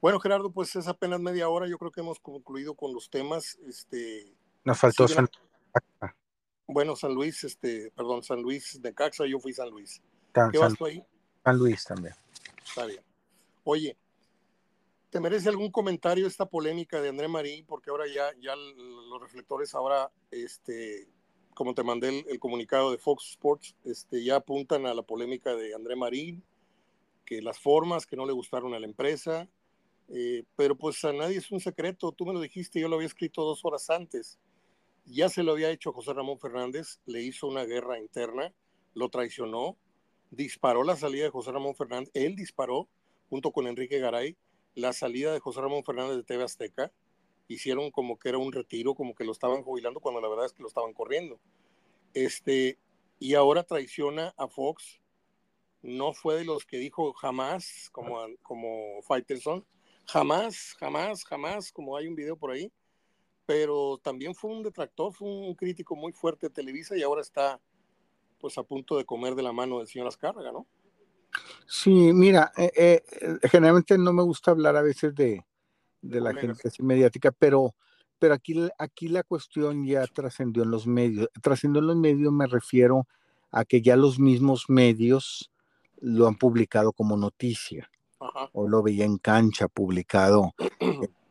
Bueno, Gerardo, pues es apenas media hora. Yo creo que hemos concluido con los temas. Este, Nos faltó San... Bueno, San Luis, este, perdón, San Luis de Caxa, yo fui San Luis. ¿Qué vas tú ahí? San Luis también. Está bien. Oye, ¿te merece algún comentario esta polémica de André Marín? Porque ahora ya, ya los reflectores ahora, este, como te mandé el, comunicado de Fox Sports, este, ya apuntan a la polémica de André Marín, que las formas que no le gustaron a la empresa, eh, pero pues a nadie es un secreto, tú me lo dijiste, yo lo había escrito dos horas antes ya se lo había hecho José Ramón Fernández, le hizo una guerra interna, lo traicionó, disparó la salida de José Ramón Fernández, él disparó junto con Enrique Garay la salida de José Ramón Fernández de TV Azteca, hicieron como que era un retiro, como que lo estaban jubilando cuando la verdad es que lo estaban corriendo. Este, y ahora traiciona a Fox, no fue de los que dijo jamás, como, como Faitelson, jamás, jamás, jamás, como hay un video por ahí, pero también fue un detractor, fue un crítico muy fuerte de Televisa y ahora está pues a punto de comer de la mano del señor Azcárraga, ¿no? Sí, mira, eh, eh, generalmente no me gusta hablar a veces de, de la gente mediática, pero, pero aquí, aquí la cuestión ya trascendió en los medios. Trascendió en los medios me refiero a que ya los mismos medios lo han publicado como noticia. O lo veía en cancha, publicado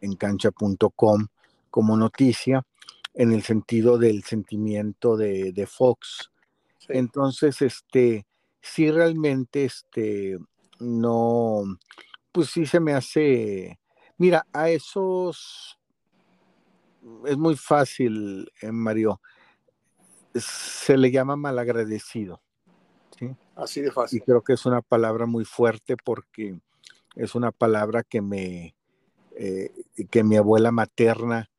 en [CLEARS THROAT] cancha.com como noticia en el sentido del sentimiento de, Fox. Entonces, este, sí realmente, este, no, pues sí se me hace, mira, a esos, es muy fácil, eh, Mario, se le llama malagradecido. ¿sí? Así de fácil. Y creo que es una palabra muy fuerte porque es una palabra que me, eh, que mi abuela materna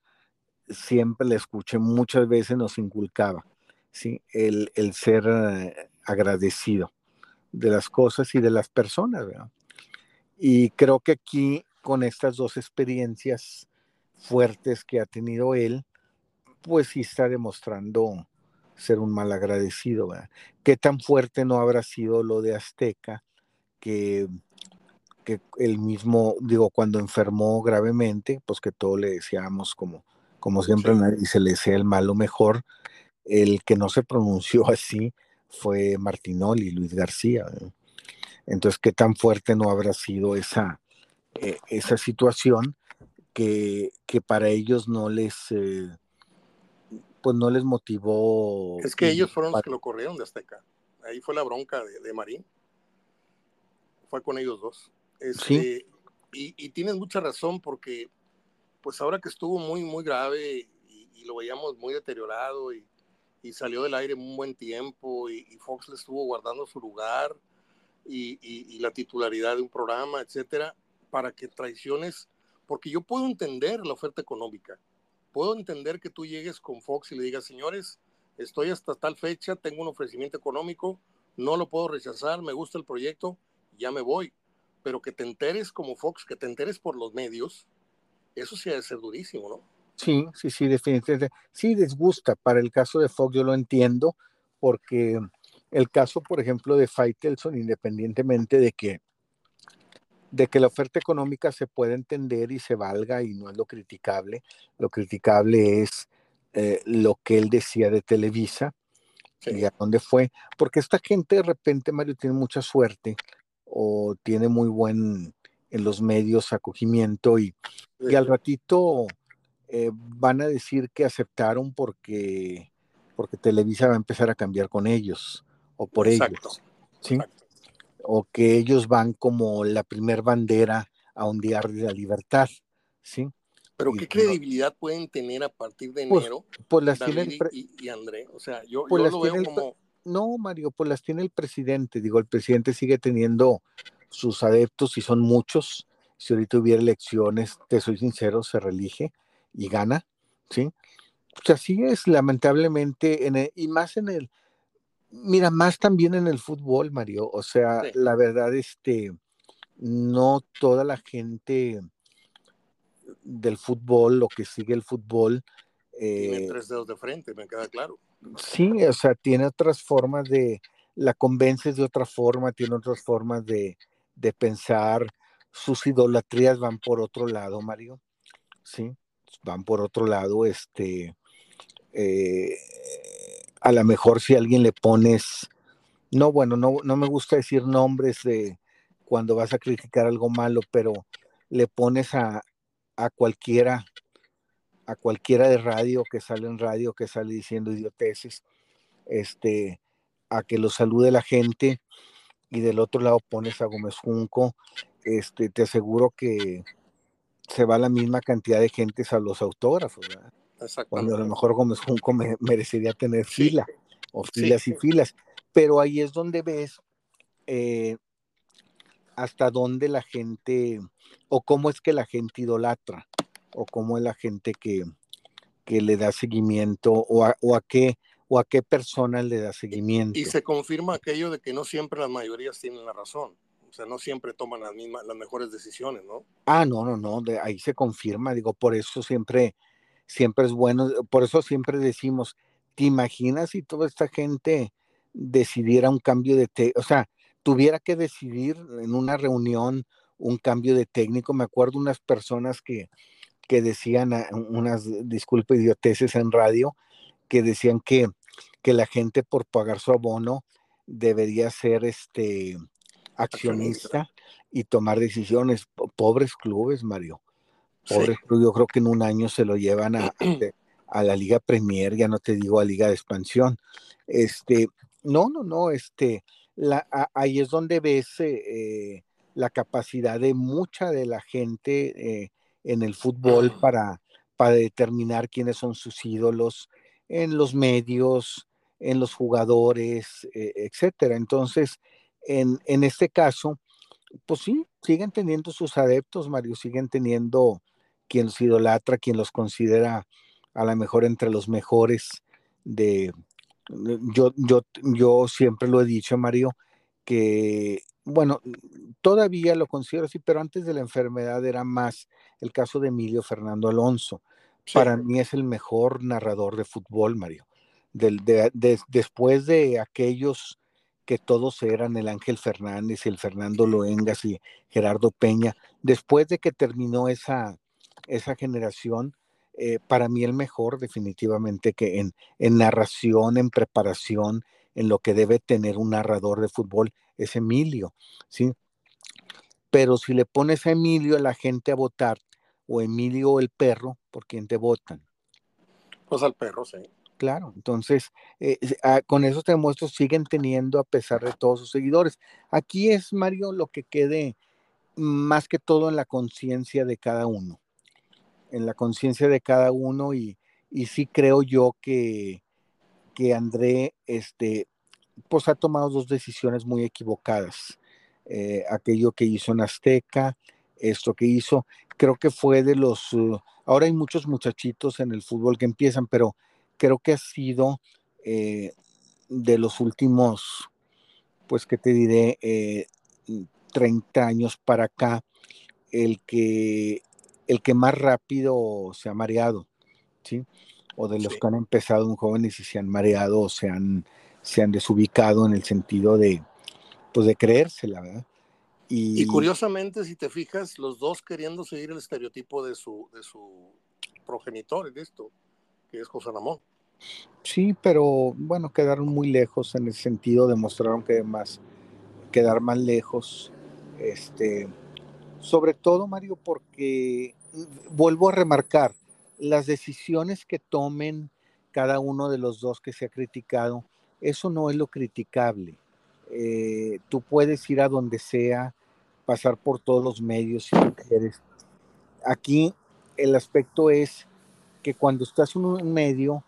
siempre le escuché, muchas veces nos inculcaba, ¿sí? el, ser eh, agradecido de las cosas y de las personas. Y creo que aquí, con estas dos experiencias fuertes que ha tenido él, pues sí está demostrando ser un mal agradecido. ¿Qué tan fuerte no habrá sido lo de Azteca que, que el mismo, digo, cuando enfermó gravemente, pues que todo le decíamos como como siempre y se le desea el malo mejor. El que no se pronunció [LAUGHS] así fue Martinoli, Luis García. Entonces, ¿qué tan fuerte no habrá sido esa, eh, esa situación que, que, para ellos no les, eh, pues no les motivó? Es que ellos fueron los que lo corrieron de Azteca. Ahí fue la bronca de, Marín. Fue con ellos dos. ¿Sí? Este, y, y tienes mucha razón porque pues ahora que estuvo muy, muy grave y, lo veíamos muy deteriorado y, salió del aire un buen tiempo y, Fox le estuvo guardando su lugar y, la titularidad de un programa, etcétera, para que traiciones, porque yo puedo entender la oferta económica, puedo entender que tú llegues con Fox y le digas, señores, estoy hasta tal fecha, tengo un ofrecimiento económico, no lo puedo rechazar, me gusta el proyecto, ya me voy, pero que te enteres como Fox, que te enteres por los medios, eso sí debe ser durísimo, ¿no? Sí, sí, sí, definitivamente. Sí, disgusta. Para el caso de Fox yo lo entiendo, porque el caso, por ejemplo, de Faitelson, independientemente de que de que la oferta económica se puede entender y se valga y no es lo criticable. Lo criticable es eh, lo que él decía de Televisa y a dónde fue. Porque esta gente de repente, Mario, tiene mucha suerte o tiene muy buen en los medios acogimiento y, y al ratito eh, van a decir que aceptaron porque, porque Televisa va a empezar a cambiar con ellos o por ellos. ¿sí? O que ellos van como la primer bandera a un día de la libertad. ¿sí? Pero ¿qué credibilidad pueden tener a partir de pues, enero pues las tiene y, André? O sea, yo, pues lo veo como... No, Mario, pues las tiene el presidente. Digo, el presidente sigue teniendo sus adeptos y son muchos. Si ahorita hubiera elecciones, te soy sincero, se reelige y gana, ¿sí? Pues así es, lamentablemente, en y más en el, mira, más también en el fútbol, Mario. O sea, la verdad, este, no toda la gente del fútbol, lo que sigue el fútbol. tiene eh, tres dedos de frente, me queda claro. Sí, o sea, tiene otras formas de, la convences de otra forma, tiene otras formas de, de pensar, sus idolatrías van por otro lado, Mario. Sí, van por otro lado, este, eh, a lo mejor si alguien le pones, no, bueno, no, no me gusta decir nombres de cuando vas a criticar algo malo, pero le pones a, a cualquiera, a cualquiera de radio que sale en radio, que sale diciendo idioteces, este, a que lo salude la gente y del otro lado pones a Gómez Junco, este, te aseguro que se va la misma cantidad de gentes a los autógrafos, ¿verdad? Cuando a lo mejor Gómez Junco merecería tener fila o filas y filas. Pero ahí es donde ves eh, hasta dónde la gente, o cómo es que la gente idolatra, o cómo es la gente que, que le da seguimiento, o a, o a qué o a qué persona le da seguimiento. Y se confirma aquello de que no siempre las mayorías tienen la razón. O sea, no siempre toman las mismas, las mejores decisiones, ¿no? Ah, no, no, no, de ahí se confirma, digo, por eso siempre, siempre es bueno, por eso siempre decimos, ¿te imaginas si toda esta gente decidiera un cambio de, o sea, tuviera que decidir en una reunión un cambio de técnico? Me acuerdo unas personas que, que decían unas, disculpe, idioteces en radio, que decían que, que la gente por pagar su abono debería ser este accionista y tomar decisiones. Pobres clubes, Mario. Pobres clubes, yo creo que en un año se lo llevan a, [CLEARS THROAT] a, la Liga Premier, ya no te digo a Liga de Expansión. Este, no, no, no, este, la, ahí es donde ves eh, la capacidad de mucha de la gente eh, en el fútbol para, para determinar quiénes son sus ídolos en los medios, en los jugadores, eh, etcétera. Entonces, en, en, este caso, pues sí, siguen teniendo sus adeptos, Mario, siguen teniendo quien los idolatra, quien los considera a lo mejor entre los mejores de, yo, yo, yo siempre lo he dicho, Mario, que, bueno, todavía lo considero así, pero antes de la enfermedad era más el caso de Emilio Fernando Alonso. Para mí es el mejor narrador de fútbol, Mario. después de aquellos que todos eran el Ángel Fernández, el Fernando Loengas y Gerardo Peña, después de que terminó esa, esa generación, eh, para mí el mejor definitivamente que en, en narración, en preparación, en lo que debe tener un narrador de fútbol es Emilio, ¿sí? Pero si le pones a Emilio a la gente a votar, o Emilio o el perro, ¿por quién te votan? Pues al perro, sí. Claro, entonces eh, ah, con eso te demuestro, siguen teniendo a pesar de todos sus seguidores. Aquí es, Mario, lo que quede más que todo en la conciencia de cada uno, en la conciencia de cada uno y, y sí creo yo que, que André, este, pues ha tomado dos decisiones muy equivocadas. Eh, aquello que hizo en Azteca, esto que hizo, creo que fue de los, uh, ahora hay muchos muchachitos en el fútbol que empiezan, pero creo que ha sido eh, de los últimos, pues que te diré, 30 eh, años para acá, el que, el que más rápido se ha mareado, ¿sí? O de los que han empezado un jóvenes y se han mareado o se han, se han desubicado en el sentido de, pues de creérsela, ¿verdad? Y, curiosamente, si te fijas, los dos queriendo seguir el estereotipo de su, de su progenitor en esto, que es José Ramón. Sí, pero bueno, quedaron muy lejos en el sentido, demostraron que más quedar más lejos. Este, sobre todo, Mario, porque mm, vuelvo a remarcar, las decisiones que tomen cada uno de los dos que se ha criticado, eso no es lo criticable. Eh, tú puedes ir a donde sea, pasar por todos los medios si quieres. Aquí el aspecto es que cuando estás en un medio,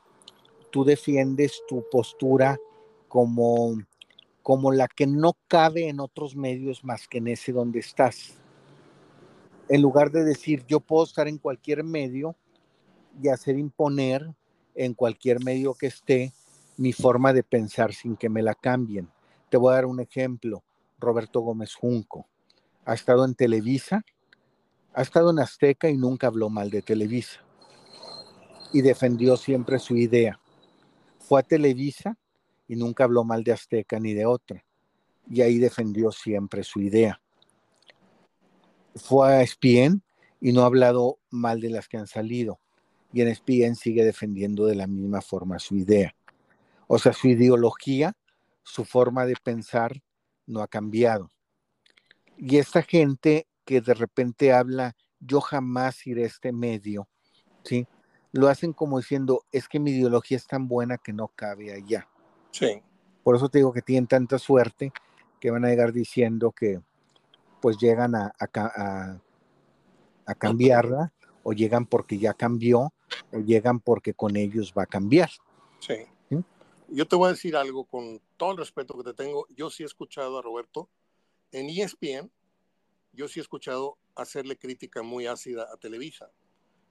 tú defiendes tu postura como, como la que no cabe en otros medios más que en ese donde estás. En lugar de decir, yo puedo estar en cualquier medio y hacer imponer en cualquier medio que esté mi forma de pensar sin que me la cambien. Te voy a dar un ejemplo. Roberto Gómez Junco ha estado en Televisa, ha estado en Azteca y nunca habló mal de Televisa. Y defendió siempre su idea. Fue a Televisa y nunca habló mal de Azteca ni de otra. Y ahí defendió siempre su idea. Fue a ESPN y no ha hablado mal de las que han salido. Y en ESPN sigue defendiendo de la misma forma su idea. O sea, su ideología, su forma de pensar no ha cambiado. Y esta gente que de repente habla, yo jamás iré a este medio, ¿sí? lo hacen como diciendo, es que mi ideología es tan buena que no cabe allá. Sí. Por eso te digo que tienen tanta suerte que van a llegar diciendo que pues llegan a, a, cambiarla o llegan porque ya cambió o llegan porque con ellos va a cambiar. Sí. Yo te voy a decir algo con todo el respeto que te tengo. Yo sí he escuchado a Roberto en ESPN, yo sí he escuchado hacerle crítica muy ácida a Televisa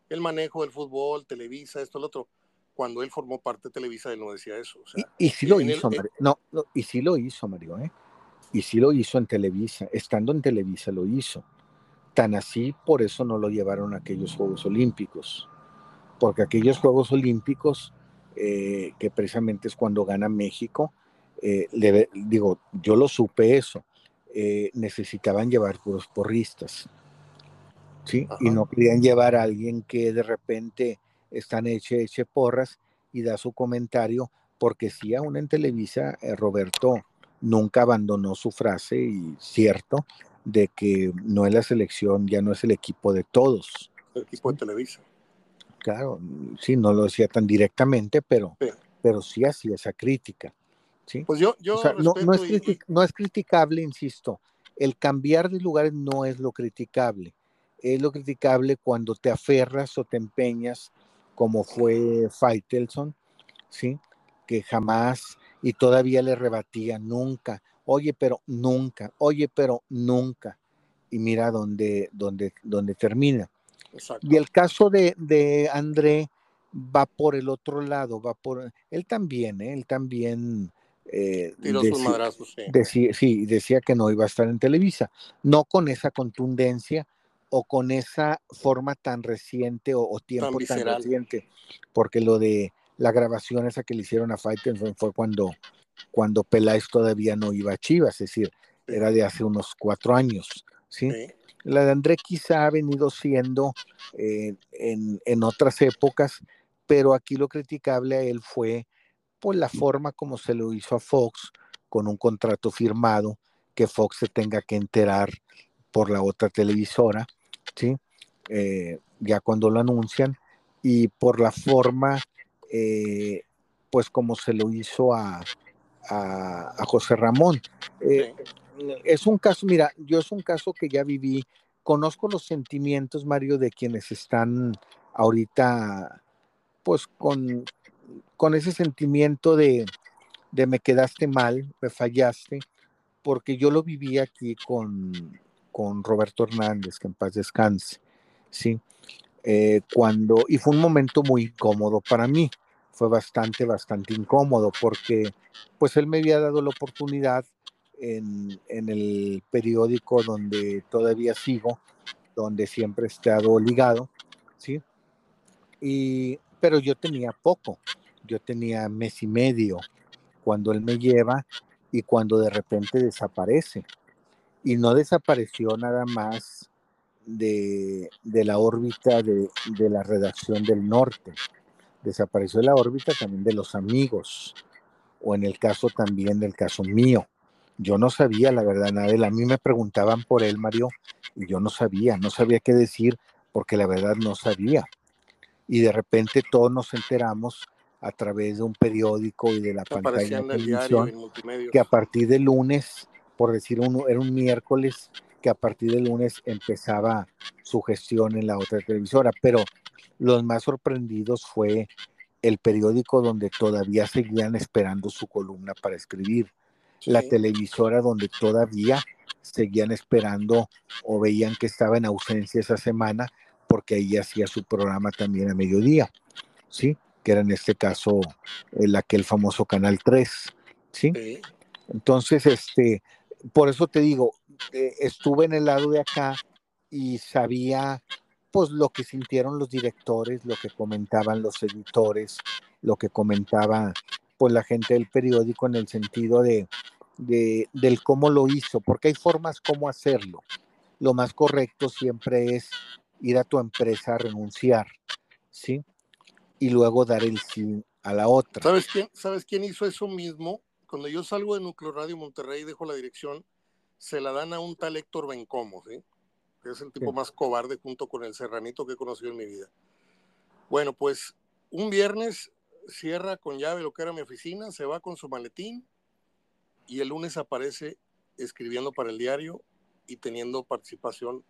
el manejo del fútbol, Televisa, esto, lo otro. Cuando él formó parte de Televisa, él no decía eso. y, sí lo hizo, Mario. No, y sí lo hizo, Mario, ¿eh? Y sí lo hizo en Televisa. Estando en Televisa lo hizo. Tan así, por eso no lo llevaron a aquellos Juegos Olímpicos. Porque aquellos Juegos Olímpicos, eh, que precisamente es cuando gana México, eh, digo, yo lo supe eso, eh, necesitaban llevar puros porristas ¿sí? Y no querían llevar a alguien que de repente están eche, eche porras y da su comentario, porque sí, aún en Televisa, Roberto nunca abandonó su frase, y cierto, de que no es la selección, ya no es el equipo de todos. El equipo de Televisa. Claro, sí, no lo decía tan directamente, pero sí, pero sí hacía esa crítica. ¿sí? Pues yo, yo no, no, es no es criticable, insisto, el cambiar de lugares no es lo criticable es lo criticable cuando te aferras o te empeñas, como fue Faitelson, ¿sí? Que jamás y todavía le rebatía nunca, oye, pero nunca, oye, pero nunca. Y mira dónde, dónde, dónde termina. Y el caso de, de, André va por el otro lado, va por, él también, ¿eh? él también eh, decía, sí. Decía, sí, decía que no iba a estar en Televisa, no con esa contundencia, o con esa forma tan reciente o, tiempo tan, reciente, porque lo de la grabación esa que le hicieron a Faitelson fue cuando, cuando Peláez todavía no iba a Chivas, es decir, era de hace unos cuatro años, ¿sí? La de André quizá ha venido siendo eh, en, en, otras épocas, pero aquí lo criticable a él fue por pues, la forma como se lo hizo a Fox con un contrato firmado, que Fox se tenga que enterar por la otra televisora, ¿sí? Eh, ya cuando lo anuncian, y por la forma, eh, pues como se lo hizo a, a, José Ramón. Eh, es un caso, mira, yo es un caso que ya viví, conozco los sentimientos, Mario, de quienes están ahorita, pues con, con ese sentimiento de, de me quedaste mal, me fallaste, porque yo lo viví aquí con, con Roberto Hernández, que en paz descanse, ¿sí? Eh, cuando, y fue un momento muy incómodo para mí, fue bastante, bastante incómodo, porque pues él me había dado la oportunidad en, en el periódico donde todavía sigo, donde siempre he estado ligado, ¿sí? Y, pero yo tenía poco, yo tenía mes y medio cuando él me lleva y cuando de repente desaparece y no desapareció nada más de, la órbita de, de, la redacción del norte, desapareció de la órbita también de los amigos, o en el caso también del caso mío. Yo no sabía la verdad nada de él. A mí me preguntaban por él, Mario, y yo no sabía, no sabía qué decir porque la verdad no sabía. Y de repente todos nos enteramos a través de un periódico y de la pantalla de televisión que a partir del lunes, por decir uno, era un miércoles, que a partir del lunes empezaba su gestión en la otra televisora. Pero los más sorprendidos fue el periódico donde todavía seguían esperando su columna para escribir la televisora donde todavía seguían esperando o veían que estaba en ausencia esa semana porque ahí hacía su programa también a mediodía, ¿sí? Que era en este caso el aquel famoso Canal 3, ¿sí? Entonces, este, por eso te digo, eh, estuve en el lado de acá y sabía pues lo que sintieron los directores, lo que comentaban los editores, lo que comentaba pues la gente del periódico en el sentido de de, del cómo lo hizo, porque hay formas cómo hacerlo. Lo más correcto siempre es ir a tu empresa a renunciar, ¿sí? Y luego dar el sí a la otra. ¿Sabes quién, ¿Sabes quién hizo eso mismo? Cuando yo salgo de Núcleo Radio Monterrey y dejo la dirección, se la dan a un tal Héctor Bencomo, ¿sí? Que es el tipo más cobarde junto con el serranito que he conocido en mi vida. Bueno, pues un viernes cierra con llave lo que era mi oficina, se va con su maletín, y el lunes aparece escribiendo para el diario y teniendo participación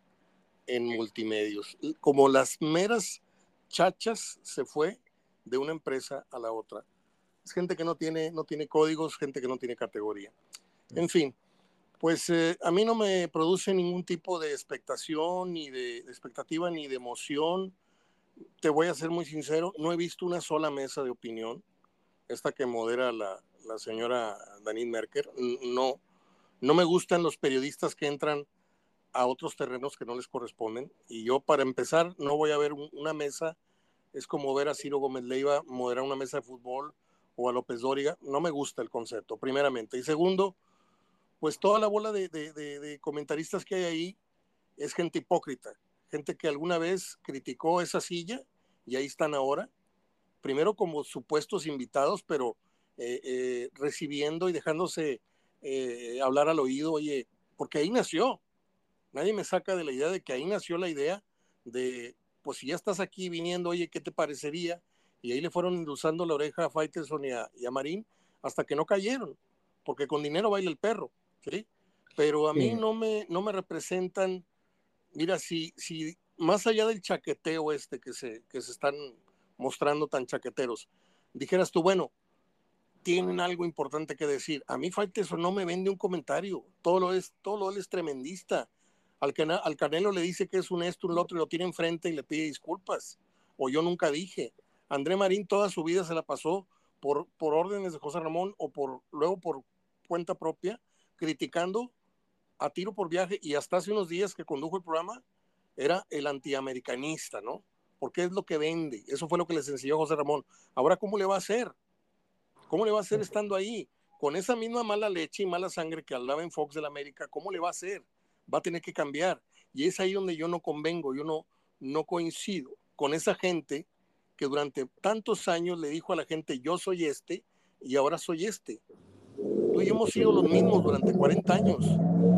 en multimedios. Como las meras chachas se fue de una empresa a la otra. Es gente que no tiene, no tiene códigos, gente que no tiene categoría. En fin, pues eh, a mí no me produce ningún tipo de expectación, ni de, expectativa, ni de emoción. Te voy a ser muy sincero, no he visto una sola mesa de opinión, esta que modera la, la señora Danine Merker. No, no me gustan los periodistas que entran a otros terrenos que no les corresponden. Y yo, para empezar, no voy a ver una mesa. Es como ver a Ciro Gómez Leiva moderar una mesa de fútbol o a López Dóriga. No me gusta el concepto, primeramente. Y segundo, pues toda la bola de, de comentaristas que hay ahí es gente hipócrita. Gente que alguna vez criticó esa silla y ahí están ahora. Primero como supuestos invitados, pero eh, eh, recibiendo y dejándose eh, hablar al oído, oye, porque ahí nació. Nadie me saca de la idea de que ahí nació la idea de, pues si ya estás aquí viniendo, oye, ¿qué te parecería? Y ahí le fueron endulzando la oreja a Faitelson y a, Marín hasta que no cayeron, porque con dinero baila el perro, Pero a mí no me, no me representan, mira, si, si más allá del chaqueteo este que se, que se están mostrando tan chaqueteros, dijeras tú, bueno, tienen algo importante que decir. A mí eso no me vende un comentario. Todo lo es, todo lo es tremendista. Al, al Canelo le dice que es un esto, un otro, y lo tiene enfrente y le pide disculpas. O yo nunca dije. André Marín toda su vida se la pasó por, por órdenes de José Ramón o por luego por cuenta propia, criticando a tiro por viaje y hasta hace unos días que condujo el programa era el antiamericanista, ¿no? Porque es lo que vende. Eso fue lo que les enseñó José Ramón. Ahora, ¿cómo le va a hacer? ¿Cómo le va a hacer estando ahí? Con esa misma mala leche y mala sangre que hablaba en Fox de la América, ¿cómo le va a hacer? Va a tener que cambiar. Y es ahí donde yo no convengo, yo no, no coincido con esa gente que durante tantos años le dijo a la gente, yo soy este y ahora soy este. Tú y yo hemos sido los mismos durante 40 años.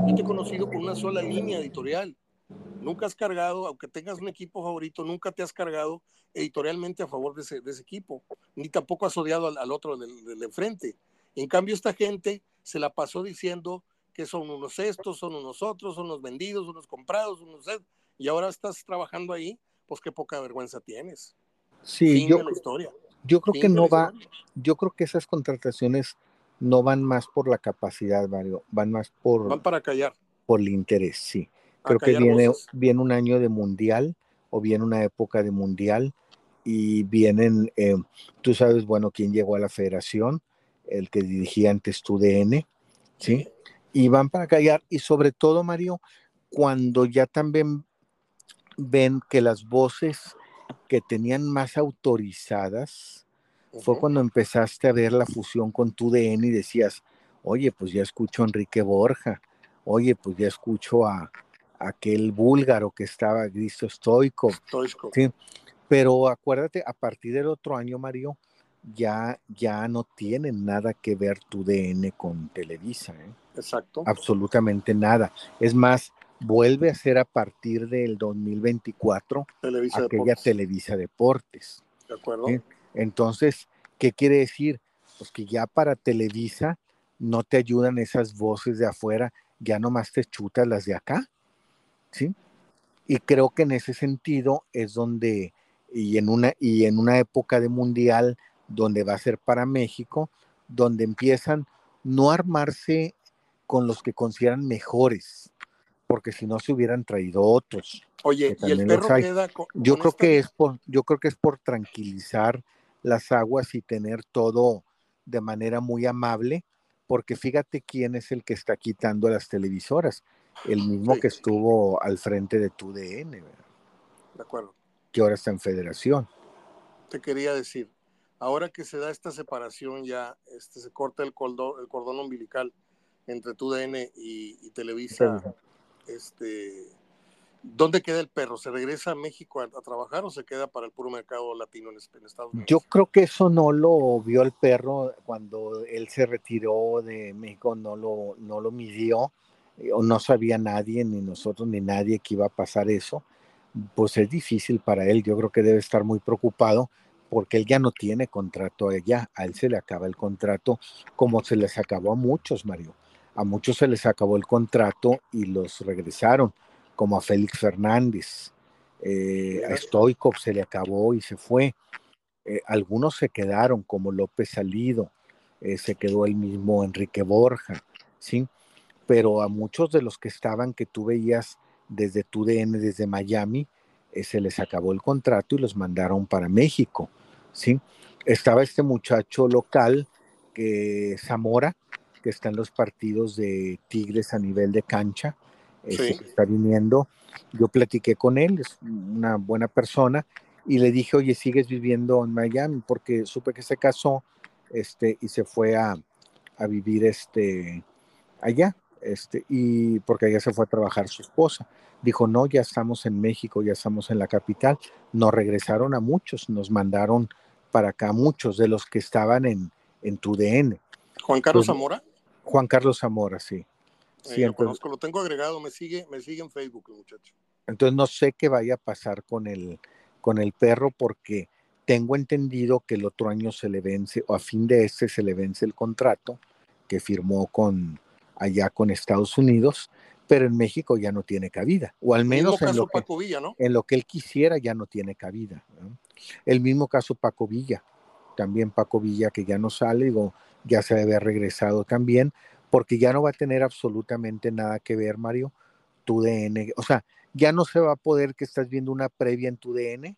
Yo te he conocido con una sola línea editorial. Nunca has cargado, aunque tengas un equipo favorito, nunca te has cargado editorialmente a favor de ese, de ese equipo, ni tampoco has odiado al, otro del, del, enfrente. En cambio, esta gente se la pasó diciendo que son unos estos, son unos otros, son unos vendidos, unos comprados, unos y ahora estás trabajando ahí, pues qué poca vergüenza tienes. Sí, yo, yo creo que no va, yo creo que esas contrataciones no van más por la capacidad, Mario, van más por... Van para callar. Por el interés, sí. Creo que viene, viene un año de mundial o viene una época de mundial y vienen, eh, tú sabes, bueno, quién llegó a la federación, el que dirigía antes tu DN, ¿sí? Y van para callar y sobre todo, Mario, cuando ya también ven que las voces que tenían más autorizadas, fue cuando empezaste a ver la fusión con tu DN y decías, oye, pues ya escucho a Enrique Borja, oye, pues ya escucho a, aquel búlgaro que estaba, Cristo Stoico. Sí, pero acuérdate, a partir del otro año, Mario, ya, ya no tienen nada que ver tu DN con Televisa. ¿eh? Exacto. Absolutamente nada. Es más, vuelve a ser a partir del 2024 Televisa aquella Televisa Deportes. De acuerdo. Entonces, ¿qué quiere decir? Pues que ya para Televisa no te ayudan esas voces de afuera, ya nomás te chutas las de acá. ¿Sí? Y creo que en ese sentido es donde, y en una, y en una época de mundial donde va a ser para México, donde empiezan no armarse con los que consideran mejores, porque si no se hubieran traído otros. Oye, y el perro queda yo creo que es por, yo creo que es por tranquilizar las aguas y tener todo de manera muy amable, porque fíjate quién es el que está quitando las televisoras, el mismo que estuvo al frente de tu DN, De acuerdo. Que ahora está en federación. Te quería decir, ahora que se da esta separación ya, este, se corta el cordón, el cordón umbilical entre tu DN y, Televisa, este, ¿dónde queda el perro? ¿Se regresa a México a, trabajar o se queda para el puro mercado latino en, Estados Unidos? Yo creo que eso no lo vio el perro cuando él se retiró de México, no lo, no lo midió, eh, no sabía nadie, ni nosotros, ni nadie que iba a pasar eso. Pues es difícil para él, yo creo que debe estar muy preocupado porque él ya no tiene contrato allá, a él se le acaba el contrato como se les acabó a muchos, Mario. A muchos se les acabó el contrato y los regresaron, como a Félix Fernández. Eh, a Stoikov se le acabó y se fue. Eh, algunos se quedaron, como López Salido, eh, se quedó el mismo Enrique Borja, ¿sí? Pero a muchos de los que estaban, que tú veías desde tu DN, desde Miami, se les acabó el contrato y los mandaron para México, ¿sí? Estaba este muchacho local, que Zamora, que está en los partidos de Tigres a nivel de cancha, está viniendo. Yo platiqué con él, es una buena persona, y le dije, oye, ¿sigues viviendo en Miami? Porque supe que se casó este, y se fue a, a vivir este, allá, este, y porque allá se fue a trabajar su esposa. Dijo, no, ya estamos en México, ya estamos en la capital. Nos regresaron a muchos, nos mandaron para acá muchos de los que estaban en, en tu DN. Juan Carlos pues, Zamora. Juan Carlos Zamora, sí. Sí lo conozco, lo tengo agregado, me sigue, me sigue en Facebook el muchacho. Entonces no sé qué vaya a pasar con el, con el perro porque tengo entendido que el otro año se le vence, o a fin de este se le vence el contrato que firmó con allá con Estados Unidos, pero en México ya no tiene cabida, o al menos en lo, que, en lo, que, él quisiera ya no tiene cabida. El mismo caso Paco Villa, también Paco Villa que ya no sale, digo, ya se debe haber regresado también, porque ya no va a tener absolutamente nada que ver, Mario, tu DN, o sea, ya no se va a poder que estás viendo una previa en tu DN,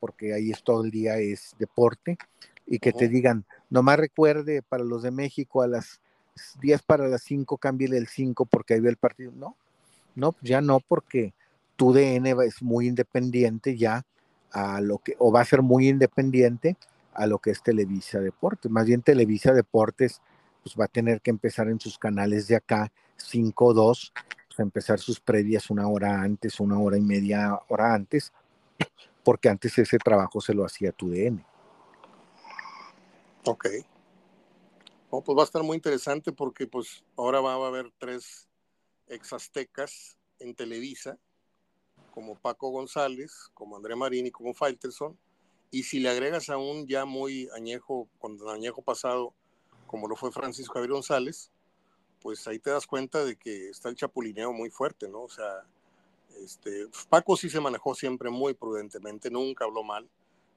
porque ahí es todo el día es deporte, y que te digan, nomás recuerde para los de México a las 10 para las 5, cámbiale el 5 porque ahí ve el partido. No, no, ya no, porque tu DN es muy independiente ya a lo que, o va a ser muy independiente a lo que es Televisa Deportes. Más bien Televisa Deportes, pues va a tener que empezar en sus canales de acá, 5 2, pues empezar sus previas una hora antes, una hora y media hora antes, porque antes ese trabajo se lo hacía tu DN. Ok. Oh, pues va a estar muy interesante porque pues ahora va a haber tres ex aztecas en Televisa, como Paco González, como André Marín y como Faitelson. Y si le agregas a un ya muy añejo, con añejo pasado, como lo fue Francisco Javier González, pues ahí te das cuenta de que está el chapulineo muy fuerte, ¿no? O sea, este, Paco sí se manejó siempre muy prudentemente, nunca habló mal,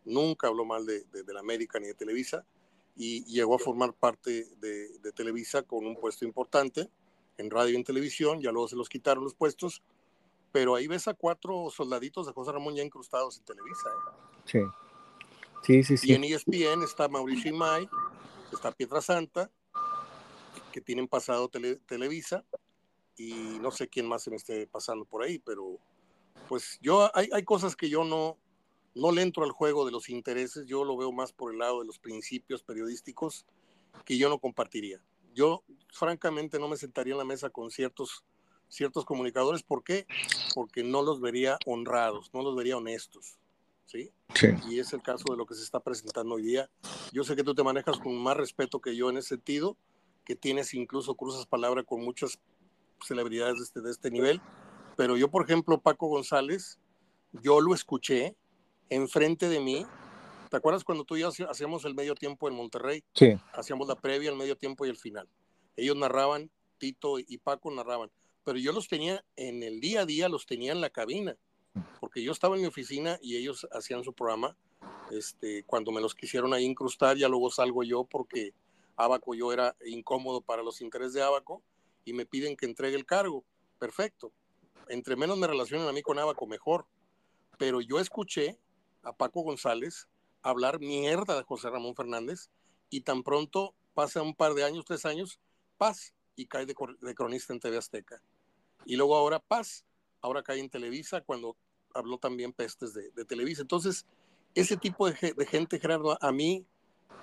nunca habló mal de, de, de la América ni de Televisa y llegó a formar parte de, Televisa con un puesto importante en radio y en televisión, ya luego se los quitaron los puestos, pero ahí ves a cuatro soldaditos de José Ramón ya incrustados en Televisa. ¿eh? Sí. sí, sí, Y en ESPN está Mauricio Imay, está Pietra Santa, que tienen pasado Televisa, y no sé quién más se me esté pasando por ahí, pero pues yo hay, hay cosas que yo no, no le entro al juego de los intereses, yo lo veo más por el lado de los principios periodísticos que yo no compartiría. Yo, francamente, no me sentaría en la mesa con ciertos ciertos comunicadores. ¿Por qué? Porque no los vería honrados, no los vería honestos. ¿Sí? Y es el caso de lo que se está presentando hoy día. Yo sé que tú te manejas con más respeto que yo en ese sentido, que tienes incluso cruzas palabra con muchas celebridades de este, de este nivel, pero yo, por ejemplo, Paco González, yo lo escuché enfrente de mí. ¿Te acuerdas cuando tú y yo hacíamos el medio tiempo en Monterrey? Sí. Hacíamos la previa, el medio tiempo y el final. Ellos narraban, Tito y Paco narraban, pero yo los tenía en el día a día, los tenía en la cabina porque yo estaba en mi oficina y ellos hacían su programa. Este, cuando me los quisieron ahí incrustar, ya luego salgo yo porque Abaco yo era incómodo para los intereses de Abaco y me piden que entregue el cargo. Perfecto. Entre menos me relacionen a mí con Abaco, mejor. Pero yo escuché a Paco González hablar mierda de José Ramón Fernández y tan pronto pasa un par de años, tres años, paz y cae de, de cronista en TV Azteca. Y luego ahora paz ahora cae en Televisa, cuando habló también pestes de, Televisa. Entonces, ese tipo de, gente, Gerardo, a mí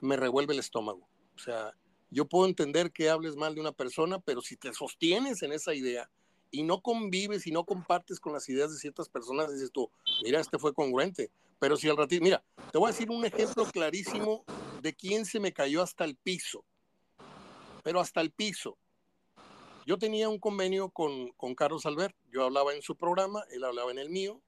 me revuelve el estómago. O sea, yo puedo entender que hables mal de una persona, pero si te sostienes en esa idea y no convives y no compartes con las ideas de ciertas personas, dices tú, mira, este fue congruente. Pero si al ratito, mira, te voy a decir un ejemplo clarísimo de quién se me cayó hasta el piso. Pero hasta el piso. Yo tenía un convenio con, con Carlos Albert, yo hablaba en su programa, él hablaba en el mío,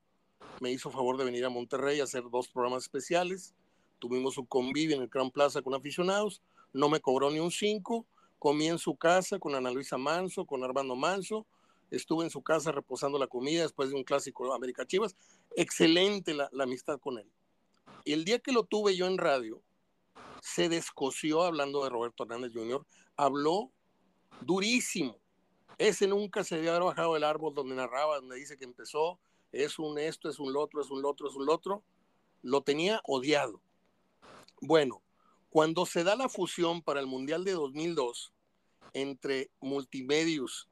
me hizo favor de venir a Monterrey a hacer dos programas especiales, tuvimos un convivio en el Crown Plaza con aficionados, no me cobró ni un cinco, comí en su casa con Ana Luisa Manso, con Armando Manso, estuve en su casa reposando la comida después de un clásico América Chivas, excelente la, amistad con él. Y el día que lo tuve yo en radio, se descoció hablando de Roberto Hernández Jr., habló durísimo, ese nunca se había bajado del árbol donde narraba, donde dice que empezó, es un esto, es un otro, es un otro, es un otro. Lo tenía odiado. Bueno, cuando se da la fusión para el Mundial de 2002 entre Multimedios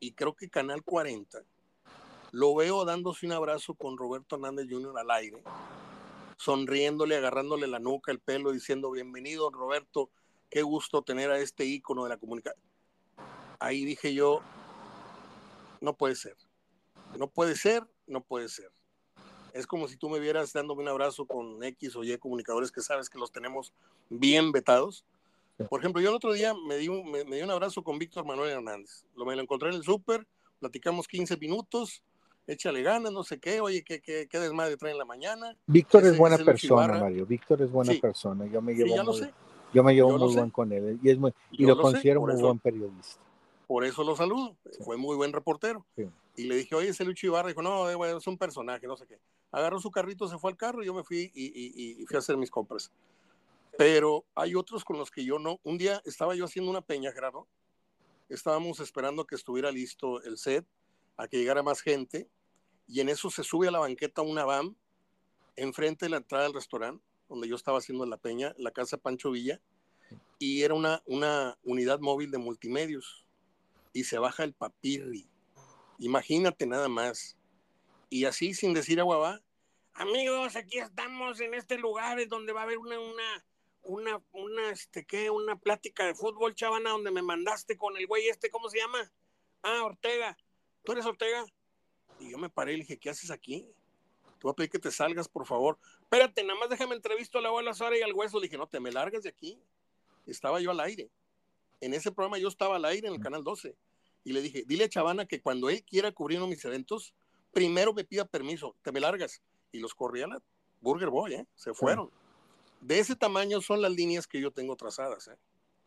y creo que Canal 40, lo veo dándose un abrazo con Roberto Hernández Jr. al aire, sonriéndole, agarrándole la nuca, el pelo, diciendo, bienvenido Roberto, qué gusto tener a este ícono de la comunicación ahí dije yo, no puede ser. No puede ser, no puede ser. Es como si tú me vieras dándome un abrazo con X o Y comunicadores que sabes que los tenemos bien vetados. Por ejemplo, yo el otro día me di un, me, di un abrazo con Víctor Manuel Hernández. Lo, me lo encontré en el súper, platicamos 15 minutos, échale ganas, no sé qué, oye, qué, qué, qué desmadre trae en la mañana. Víctor es buena persona, Mario. Víctor es buena persona. Yo me llevo, muy, yo me llevo muy bien con él y, es muy, y lo, considero muy buen periodista. Por eso lo saludo. Fue muy buen reportero. Y le dije, oye, ese Lucho Ibarra. Dijo, no, eh, es un personaje, no sé qué. Agarró su carrito, se fue al carro y yo me fui y, fui a hacer mis compras. Pero hay otros con los que yo no. Un día estaba yo haciendo una peña, Gerardo. Estábamos esperando que estuviera listo el set, a que llegara más gente. Y en eso se sube a la banqueta una van enfrente de la entrada del restaurante, donde yo estaba haciendo la peña, la casa Pancho Villa. Y era una, una unidad móvil de multimedios y se baja el papirri. Imagínate nada más. Y así sin decir agua Amigos, aquí estamos en este lugar es donde va a haber una, una, una, una, este, ¿qué? Una plática de fútbol, chavana, donde me mandaste con el güey este, ¿cómo se llama? Ah, Ortega. ¿Tú eres Ortega? Y yo me paré y le dije, ¿qué haces aquí? Te voy a pedir que te salgas, por favor. Espérate, nada más déjame entrevisto a la abuela Sara y al hueso. Le dije, no, te me largas de aquí. Estaba yo al aire en ese programa yo estaba al aire en el Canal 12 y le dije, dile a Chavana que cuando él quiera cubrir uno de mis eventos, primero me pida permiso, te me largas. Y los corrí a la Burger Boy, ¿eh? se fueron. De ese tamaño son las líneas que yo tengo trazadas. ¿eh?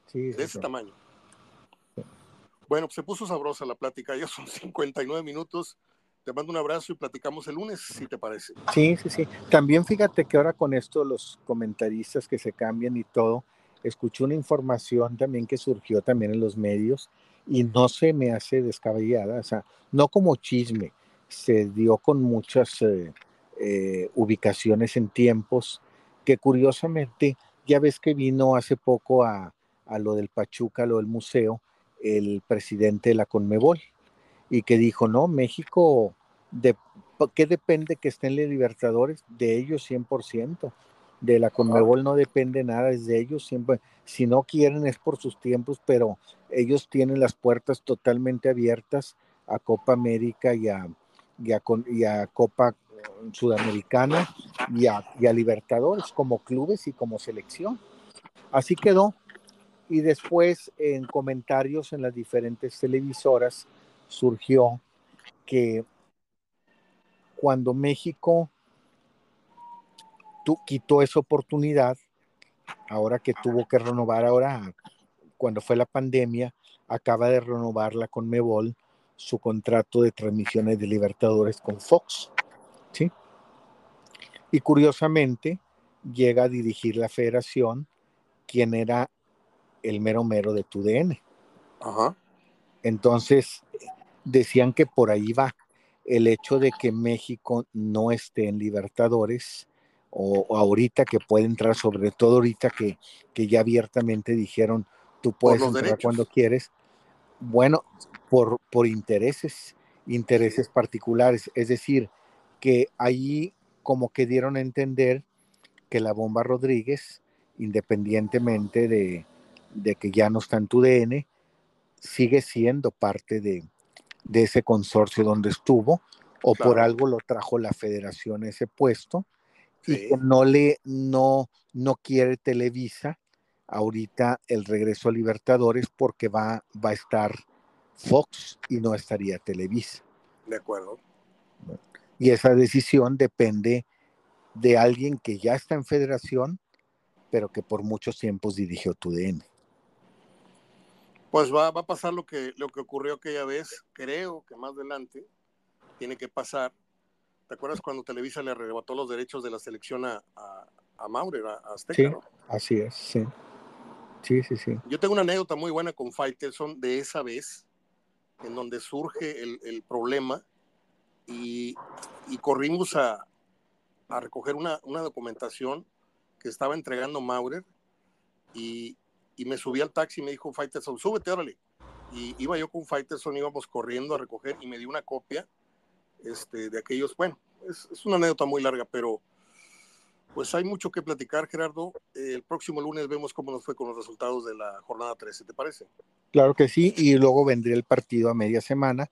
Sí, de ese tamaño. Bueno, pues se puso sabrosa la plática, ya son [LAUGHS] 59 minutos. Te mando un abrazo y platicamos el lunes, si te parece. Sí, sí, sí. También fíjate que ahora con esto los comentaristas que se cambian y todo, escuché una información también que surgió también en los medios y no se me hace descabellada, o sea, no como chisme, se dio con muchas eh, eh, ubicaciones en tiempos que curiosamente, ya ves que vino hace poco a, a lo del Pachuca, lo del museo, el presidente de la Conmebol, y que dijo, no, México, de, ¿qué depende que estén los Libertadores? De ellos 100% de la Conmebol no depende nada, es de ellos, siempre, si no quieren es por sus tiempos, pero ellos tienen las puertas totalmente abiertas a Copa América y a, y a, Copa Sudamericana y a, y a Libertadores como clubes y como selección. Así quedó. Y después en comentarios en las diferentes televisoras surgió que cuando México quitó esa oportunidad, ahora que tuvo que renovar, ahora cuando fue la pandemia, acaba de renovarla con Mebol su contrato de transmisiones de Libertadores con Fox. ¿sí? Y curiosamente llega a dirigir la federación quien era el mero mero de tu DN. Entonces, decían que por ahí va el hecho de que México no esté en Libertadores o, ahorita que puede entrar, sobre todo ahorita que, que ya abiertamente dijeron, tú puedes entrar cuando quieres. Bueno, por, por intereses, intereses particulares. Es decir, que ahí como que dieron a entender que la bomba Rodríguez, independientemente de, de que ya no está en tu DN, sigue siendo parte de, de ese consorcio donde estuvo, o por algo lo trajo la federación ese puesto, y que no le, no, no quiere Televisa ahorita el regreso a Libertadores porque va, va a estar Fox y no estaría Televisa. De acuerdo. Y esa decisión depende de alguien que ya está en federación, pero que por muchos tiempos dirigió tu DN. Pues va, va, a pasar lo que, lo que ocurrió aquella vez, creo que más adelante tiene que pasar. ¿Te acuerdas cuando Televisa le arrebató los derechos de la selección a, a, a Maurer, a Azteca? Sí, así es, sí. Sí, sí, sí. Yo tengo una anécdota muy buena con Faitelson de esa vez, en donde surge el, el problema y, y corrimos a, a recoger una, una, documentación que estaba entregando Maurer y, y me subí al taxi y me dijo Faitelson, súbete, órale. Y iba yo con Faitelson, íbamos corriendo a recoger y me dio una copia este, de aquellos. Bueno, es, es, una anécdota muy larga, pero pues hay mucho que platicar, Gerardo. el próximo lunes vemos cómo nos fue con los resultados de la jornada 13, ¿te parece? Claro que sí, y luego vendría el partido a media semana,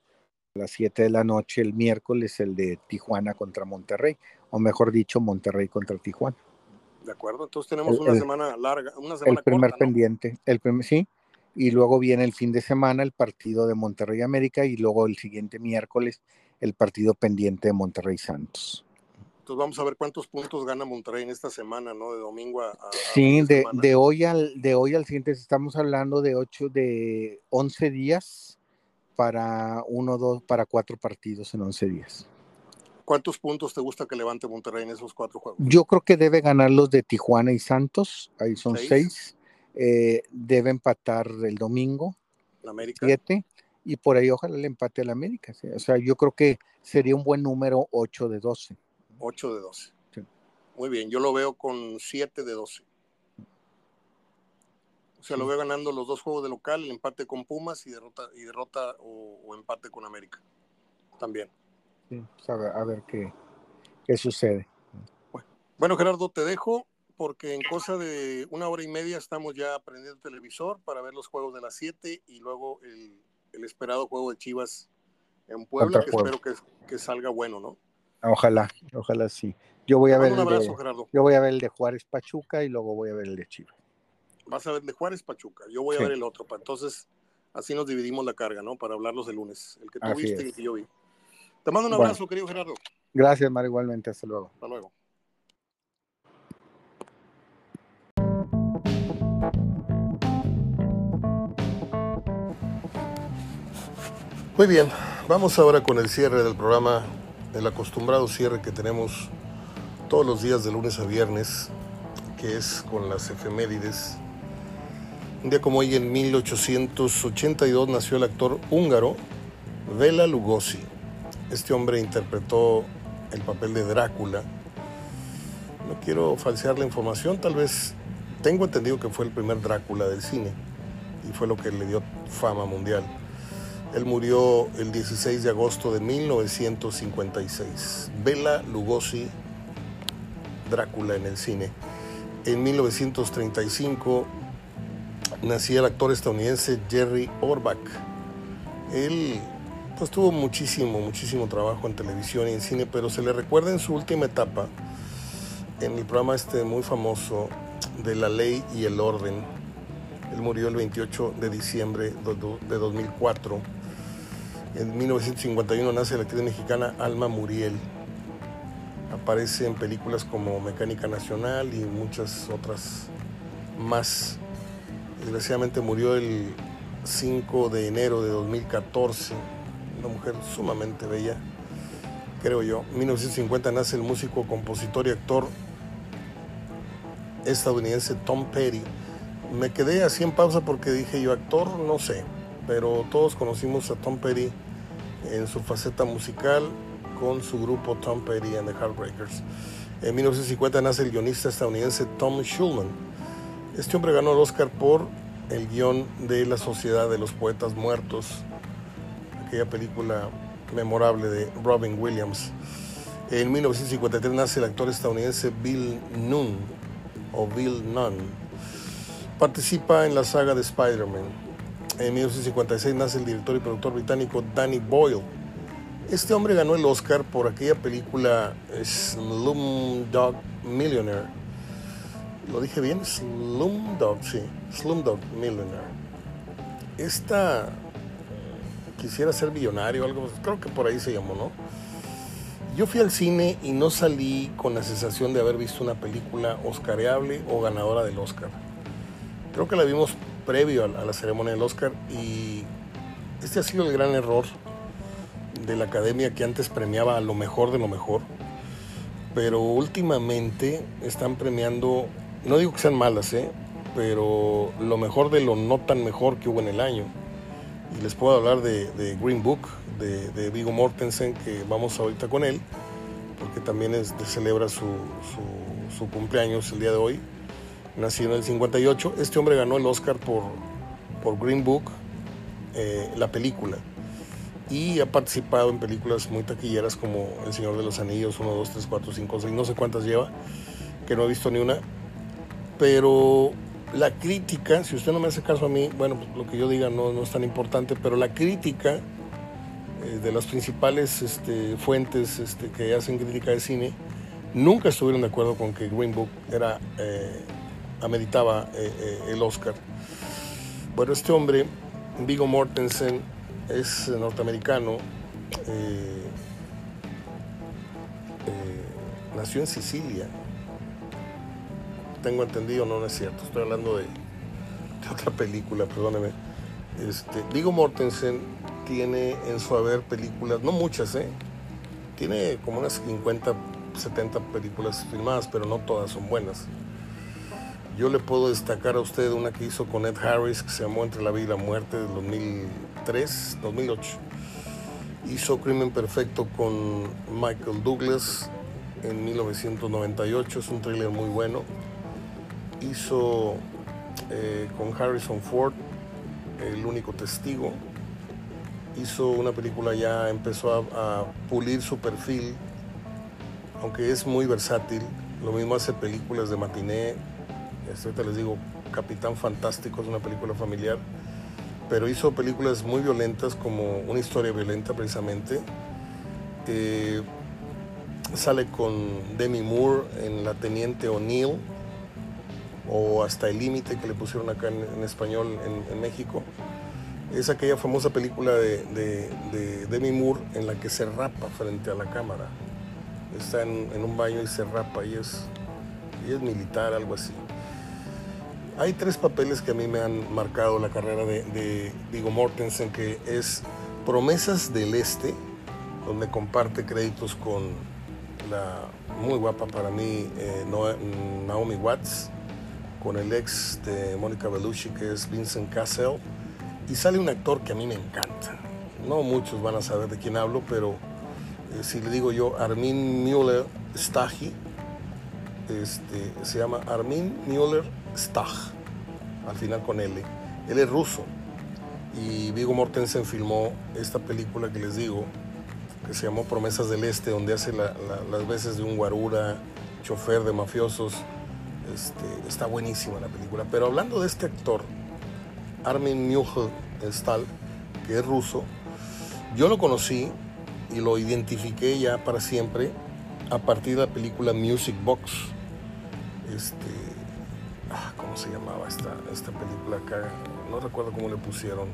a las 7 de la noche el miércoles, el de Tijuana contra Monterrey, o mejor dicho, Monterrey contra Tijuana. De acuerdo, entonces tenemos una semana larga, una semana El primer pendiente, el primer, sí, y luego viene el fin de semana el partido de Monterrey América y luego el siguiente miércoles el partido pendiente de Monterrey Santos. Entonces vamos a ver cuántos puntos gana Monterrey en esta semana, ¿no? De domingo a... a sí, de, de, hoy al, de hoy al siguiente estamos hablando de 8, de 11 días para uno, dos, para cuatro partidos en 11 días. ¿Cuántos puntos te gusta que levante Monterrey en esos cuatro juegos? Yo creo que debe ganar los de Tijuana y Santos, ahí son seis. seis. Eh, debe empatar el domingo, ¿La América? siete, y por ahí ojalá le empate al América. ¿sí? O sea, yo creo que sería un buen número 8 de 12. 8 de 12. Sí. Muy bien, yo lo veo con 7 de 12. O sea, sí. lo veo ganando los dos juegos de local, el empate con Pumas y derrota, y derrota o, o empate con América. También. Sí, pues a, ver, a ver qué, qué sucede. Bueno, Gerardo, te dejo porque en cosa de una hora y media estamos ya prendiendo el televisor para ver los juegos de las 7 y luego el, el, esperado juego de Chivas en Puebla, que espero que, que, salga bueno, ¿no? Ojalá, ojalá sí. Yo voy a ver un abrazo, el de, Gerardo. Yo voy a ver el de Juárez Pachuca y luego voy a ver el de Chivas. Vas a ver el de Juárez Pachuca, yo voy a sí. ver el otro, entonces así nos dividimos la carga, ¿no? Para hablarlos el lunes, el que tú así viste es. y el que yo vi. Te mando un abrazo, bueno. querido Gerardo. Gracias, Mar, igualmente. Hasta luego. Hasta luego. Muy bien, vamos ahora con el cierre del programa, el acostumbrado cierre que tenemos todos los días de lunes a viernes, que es con las efemérides. Un día como hoy, en 1882, nació el actor húngaro Vela Lugosi. Este hombre interpretó el papel de Drácula. No quiero falsear la información, tal vez tengo entendido que fue el primer Drácula del cine y fue lo que le dio fama mundial. Él murió el 16 de agosto de 1956. Bela Lugosi, Drácula en el cine. En 1935 nacía el actor estadounidense Jerry Orbach. Él pues tuvo muchísimo, muchísimo trabajo en televisión y en cine, pero se le recuerda en su última etapa, en el programa este muy famoso de La Ley y el Orden. Él murió el 28 de diciembre de 2004. En 1951 nace la actriz mexicana Alma Muriel. Aparece en películas como Mecánica Nacional y muchas otras más. Desgraciadamente murió el 5 de enero de 2014 una mujer sumamente bella, creo yo. En 1950 nace el músico, compositor y actor estadounidense Tom Petty. Me quedé así en pausa porque dije yo, actor, no sé, pero todos conocimos a Tom Petty en su faceta musical con su grupo Tom Petty and the Heartbreakers. En 1950 nace el guionista estadounidense Tom Schulman. Este hombre ganó el Oscar por el guion de La Sociedad de los Poetas Muertos, aquella película memorable de Robin Williams. En 1953 nace el actor estadounidense Bill Nunn o Bill Nunn. Participa en la saga de Spider-Man. En 1956 nace el director y productor británico Danny Boyle. Este hombre ganó el Oscar por aquella película Slumdog Millionaire. ¿Lo dije bien? Slumdog, sí. Slumdog Millionaire. Esta quisiera ser millonario, algo, creo que por ahí se llamó, ¿no? Yo fui al cine y no salí con la sensación de haber visto una película oscareable o ganadora del Oscar. Creo que la vimos previo a la ceremonia del Oscar y este ha sido el gran error de la academia que antes premiaba a lo mejor de lo mejor, pero últimamente están premiando, no digo que sean malas, ¿eh? pero lo mejor de lo no tan mejor que hubo en el año y les puedo hablar de, Green Book, de, de, Vigo Mortensen, que vamos ahorita con él, porque también es, celebra su, su, cumpleaños el día de hoy. Nacido en el 58. Este hombre ganó el Oscar por, por Green Book, eh, la película. Y ha participado en películas muy taquilleras como El Señor de los Anillos, 1, 2, 3, 4, 5, 6, no sé cuántas lleva, que no he visto ni una. Pero la crítica, si usted no me hace caso a mí, bueno, pues, lo que yo diga no, no es tan importante, pero la crítica eh, de las principales este, fuentes este, que hacen crítica de cine nunca estuvieron de acuerdo con que Green Book era, eh, ameritaba eh, el Oscar. Bueno, este hombre, Vigo Mortensen, es norteamericano, nació en Sicilia, tengo entendido, no, no es cierto. Estoy hablando de, otra película, perdóneme. Este, Vigo Mortensen tiene en su haber películas, no muchas, ¿eh? Tiene como unas 50, 70 películas filmadas, pero no todas son buenas. Yo le puedo destacar a usted una que hizo con Ed Harris que se llamó Entre la vida y la muerte del 2003, 2008. Hizo Crimen Perfecto con Michael Douglas en 1998, es un thriller muy bueno hizo eh, con Harrison Ford, El único testigo. Hizo una película ya, empezó a, pulir su perfil, aunque es muy versátil. Lo mismo hace películas de matiné. Este, ahorita les digo, Capitán Fantástico es una película familiar. Pero hizo películas muy violentas como Una historia violenta precisamente. Eh, sale con Demi Moore en La Teniente O'Neill o Hasta el Límite que le pusieron acá en, español en, México. Es aquella famosa película de, Demi Moore en la que se rapa frente a la cámara. Está en, un baño y se rapa y es, y es militar, algo así. Hay tres papeles que a mí me han marcado la carrera de, de Mortensen, que es Promesas del Este, donde comparte créditos con la muy guapa para mí eh, Naomi Watts, con el ex de Mónica Bellucci, que es Vincent Cassell, y sale un actor que a mí me encanta. No muchos van a saber de quién hablo, pero eh, si le digo yo Armin Müller Stahi, este, se llama Armin Müller Stach, al final con L. Él es ruso y Vigo Mortensen filmó esta película que les digo, que se llamó Promesas del Este, donde hace las veces de un guarura, chofer de mafiosos este, está buenísima la película. Pero hablando de este actor, Armin Stahl, que es ruso, Yo lo conocí y lo identifiqué ya para siempre a partir de la película Music Box. Este, ¿cómo se llamaba esta, esta película acá? No recuerdo cómo le pusieron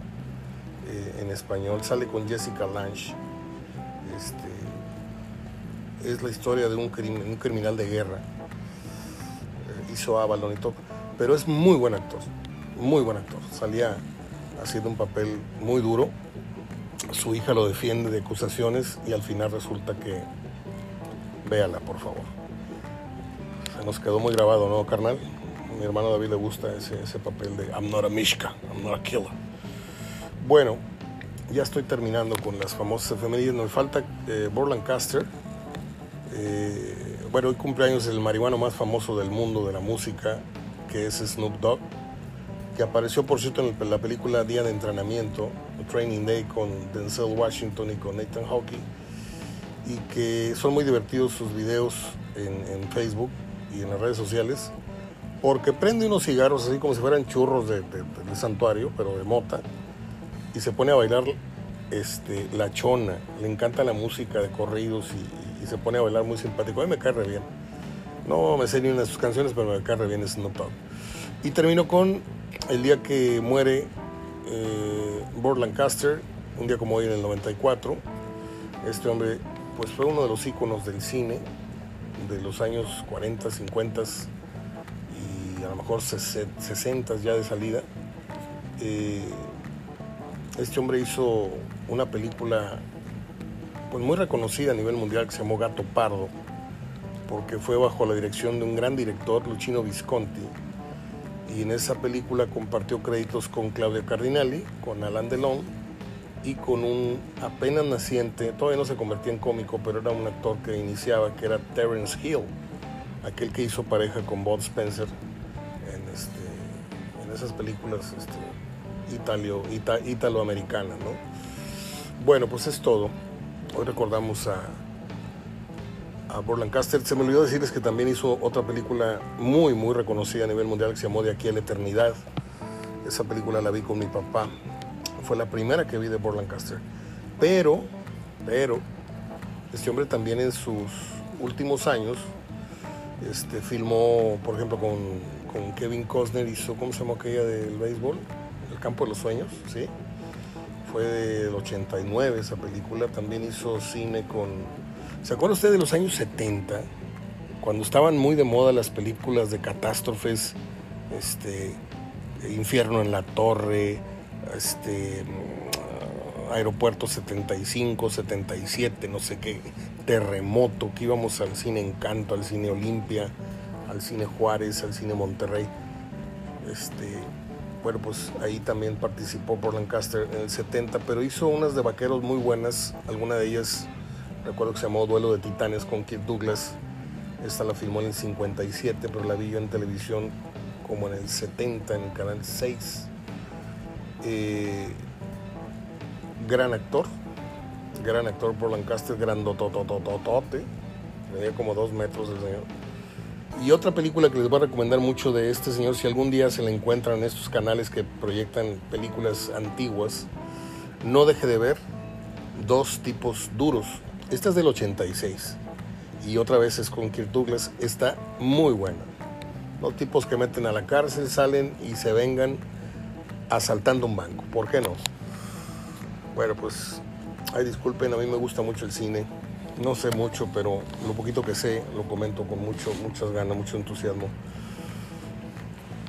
eh, en español. Sale con Jessica Lange. Este, es la historia de un, un criminal de guerra. Eh, hizo Avalon y todo. Pero es muy buen actor. Muy buen actor. Salía haciendo un papel muy duro. Su hija lo defiende de acusaciones y al final resulta que... Véala, por favor. Se nos quedó muy grabado, ¿no, carnal? Mi hermano David le gusta ese, ese papel de I'm not a Mishka, I'm not a killer. Bueno, ya estoy terminando con las famosas efemérides. Nos falta eh, Borland Caster. Eh, bueno, hoy cumpleaños el marihuano más famoso del mundo de la música, que es Snoop Dogg que apareció por cierto en la película Día de Entrenamiento, Training Day con Denzel Washington y con Nathan Hawkey, y que son muy divertidos sus videos en, Facebook y en las redes sociales, porque prende unos cigarros así como si fueran churros de, santuario, pero de mota, y se pone a bailar este, la chona, le encanta la música de corridos y, se pone a bailar muy simpático, a mí me cae bien. No me sé ni una de sus canciones, pero me cae re bien Snoop Dogg. Y termino con el día que muere eh, Lancaster, un día como hoy en el 94, este hombre pues fue uno de los íconos del cine de los años 40, 50 a lo mejor 60 ya de salida. Eh, este hombre hizo una película pues muy reconocida a nivel mundial que se llamó Gato Pardo, porque fue bajo la dirección de un gran director, Luchino Visconti, y en esa película compartió créditos con Claudio Cardinali, con Alain Delon y con un apenas naciente, todavía no se convertía en cómico, pero era un actor que iniciaba, que era Terence Hill, aquel que hizo pareja con Bob Spencer en, este, en esas películas este, italio, italoamericanas. ¿no? Bueno, pues es todo. Hoy recordamos a a Borland Caster. Se me olvidó decirles que también hizo otra película muy, muy reconocida a nivel mundial que se llamó De aquí a la eternidad. Esa película la vi con mi papá. Fue la primera que vi de Borland Caster. Pero, pero, este hombre también en sus últimos años este, filmó, por ejemplo, con, con Kevin Costner, hizo, ¿cómo se llama aquella del béisbol? El campo de los sueños, ¿sí? Fue del 89 esa película. También hizo cine con ¿Se acuerda usted de los años 70? Cuando estaban muy de moda las películas de catástrofes, este, Infierno en la Torre, este, Aeropuerto 75, 77, no sé qué, Terremoto, que íbamos al cine Encanto, al cine Olimpia, al cine Juárez, al cine Monterrey. Este, bueno, pues ahí también participó por Lancaster en el 70, pero hizo unas de vaqueros muy buenas, alguna de ellas Recuerdo que se llamó Duelo de Titanes con Kirk Douglas. Esta la filmó en el 57, pero la vi yo en televisión como en el 70, en el canal 6. Eh, gran actor, gran actor por Lancaster, grandototototote, medía como dos metros el señor. Y otra película que les voy a recomendar mucho de este señor, si algún día se la encuentran en estos canales que proyectan películas antiguas, no deje de ver Dos tipos duros. Esta es del 86 y otra vez es con Kirk Douglas. Está muy buena. Los tipos que meten a la cárcel salen y se vengan asaltando un banco. ¿Por qué no? Bueno, pues, ay, disculpen, a mí me gusta mucho el cine. No sé mucho, pero lo poquito que sé lo comento con mucho, muchas ganas, mucho entusiasmo.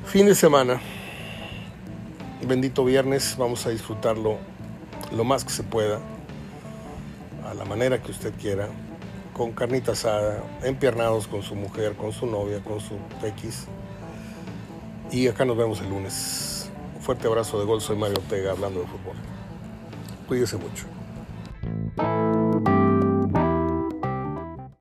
Fin de semana. Bendito viernes, vamos a disfrutarlo lo más que se pueda la manera que usted quiera, con carnita asada, empiernados con su mujer, con su novia, con su X. Y acá nos vemos el lunes. Un fuerte abrazo de gol, soy Mario Ortega hablando de fútbol. Cuídese mucho.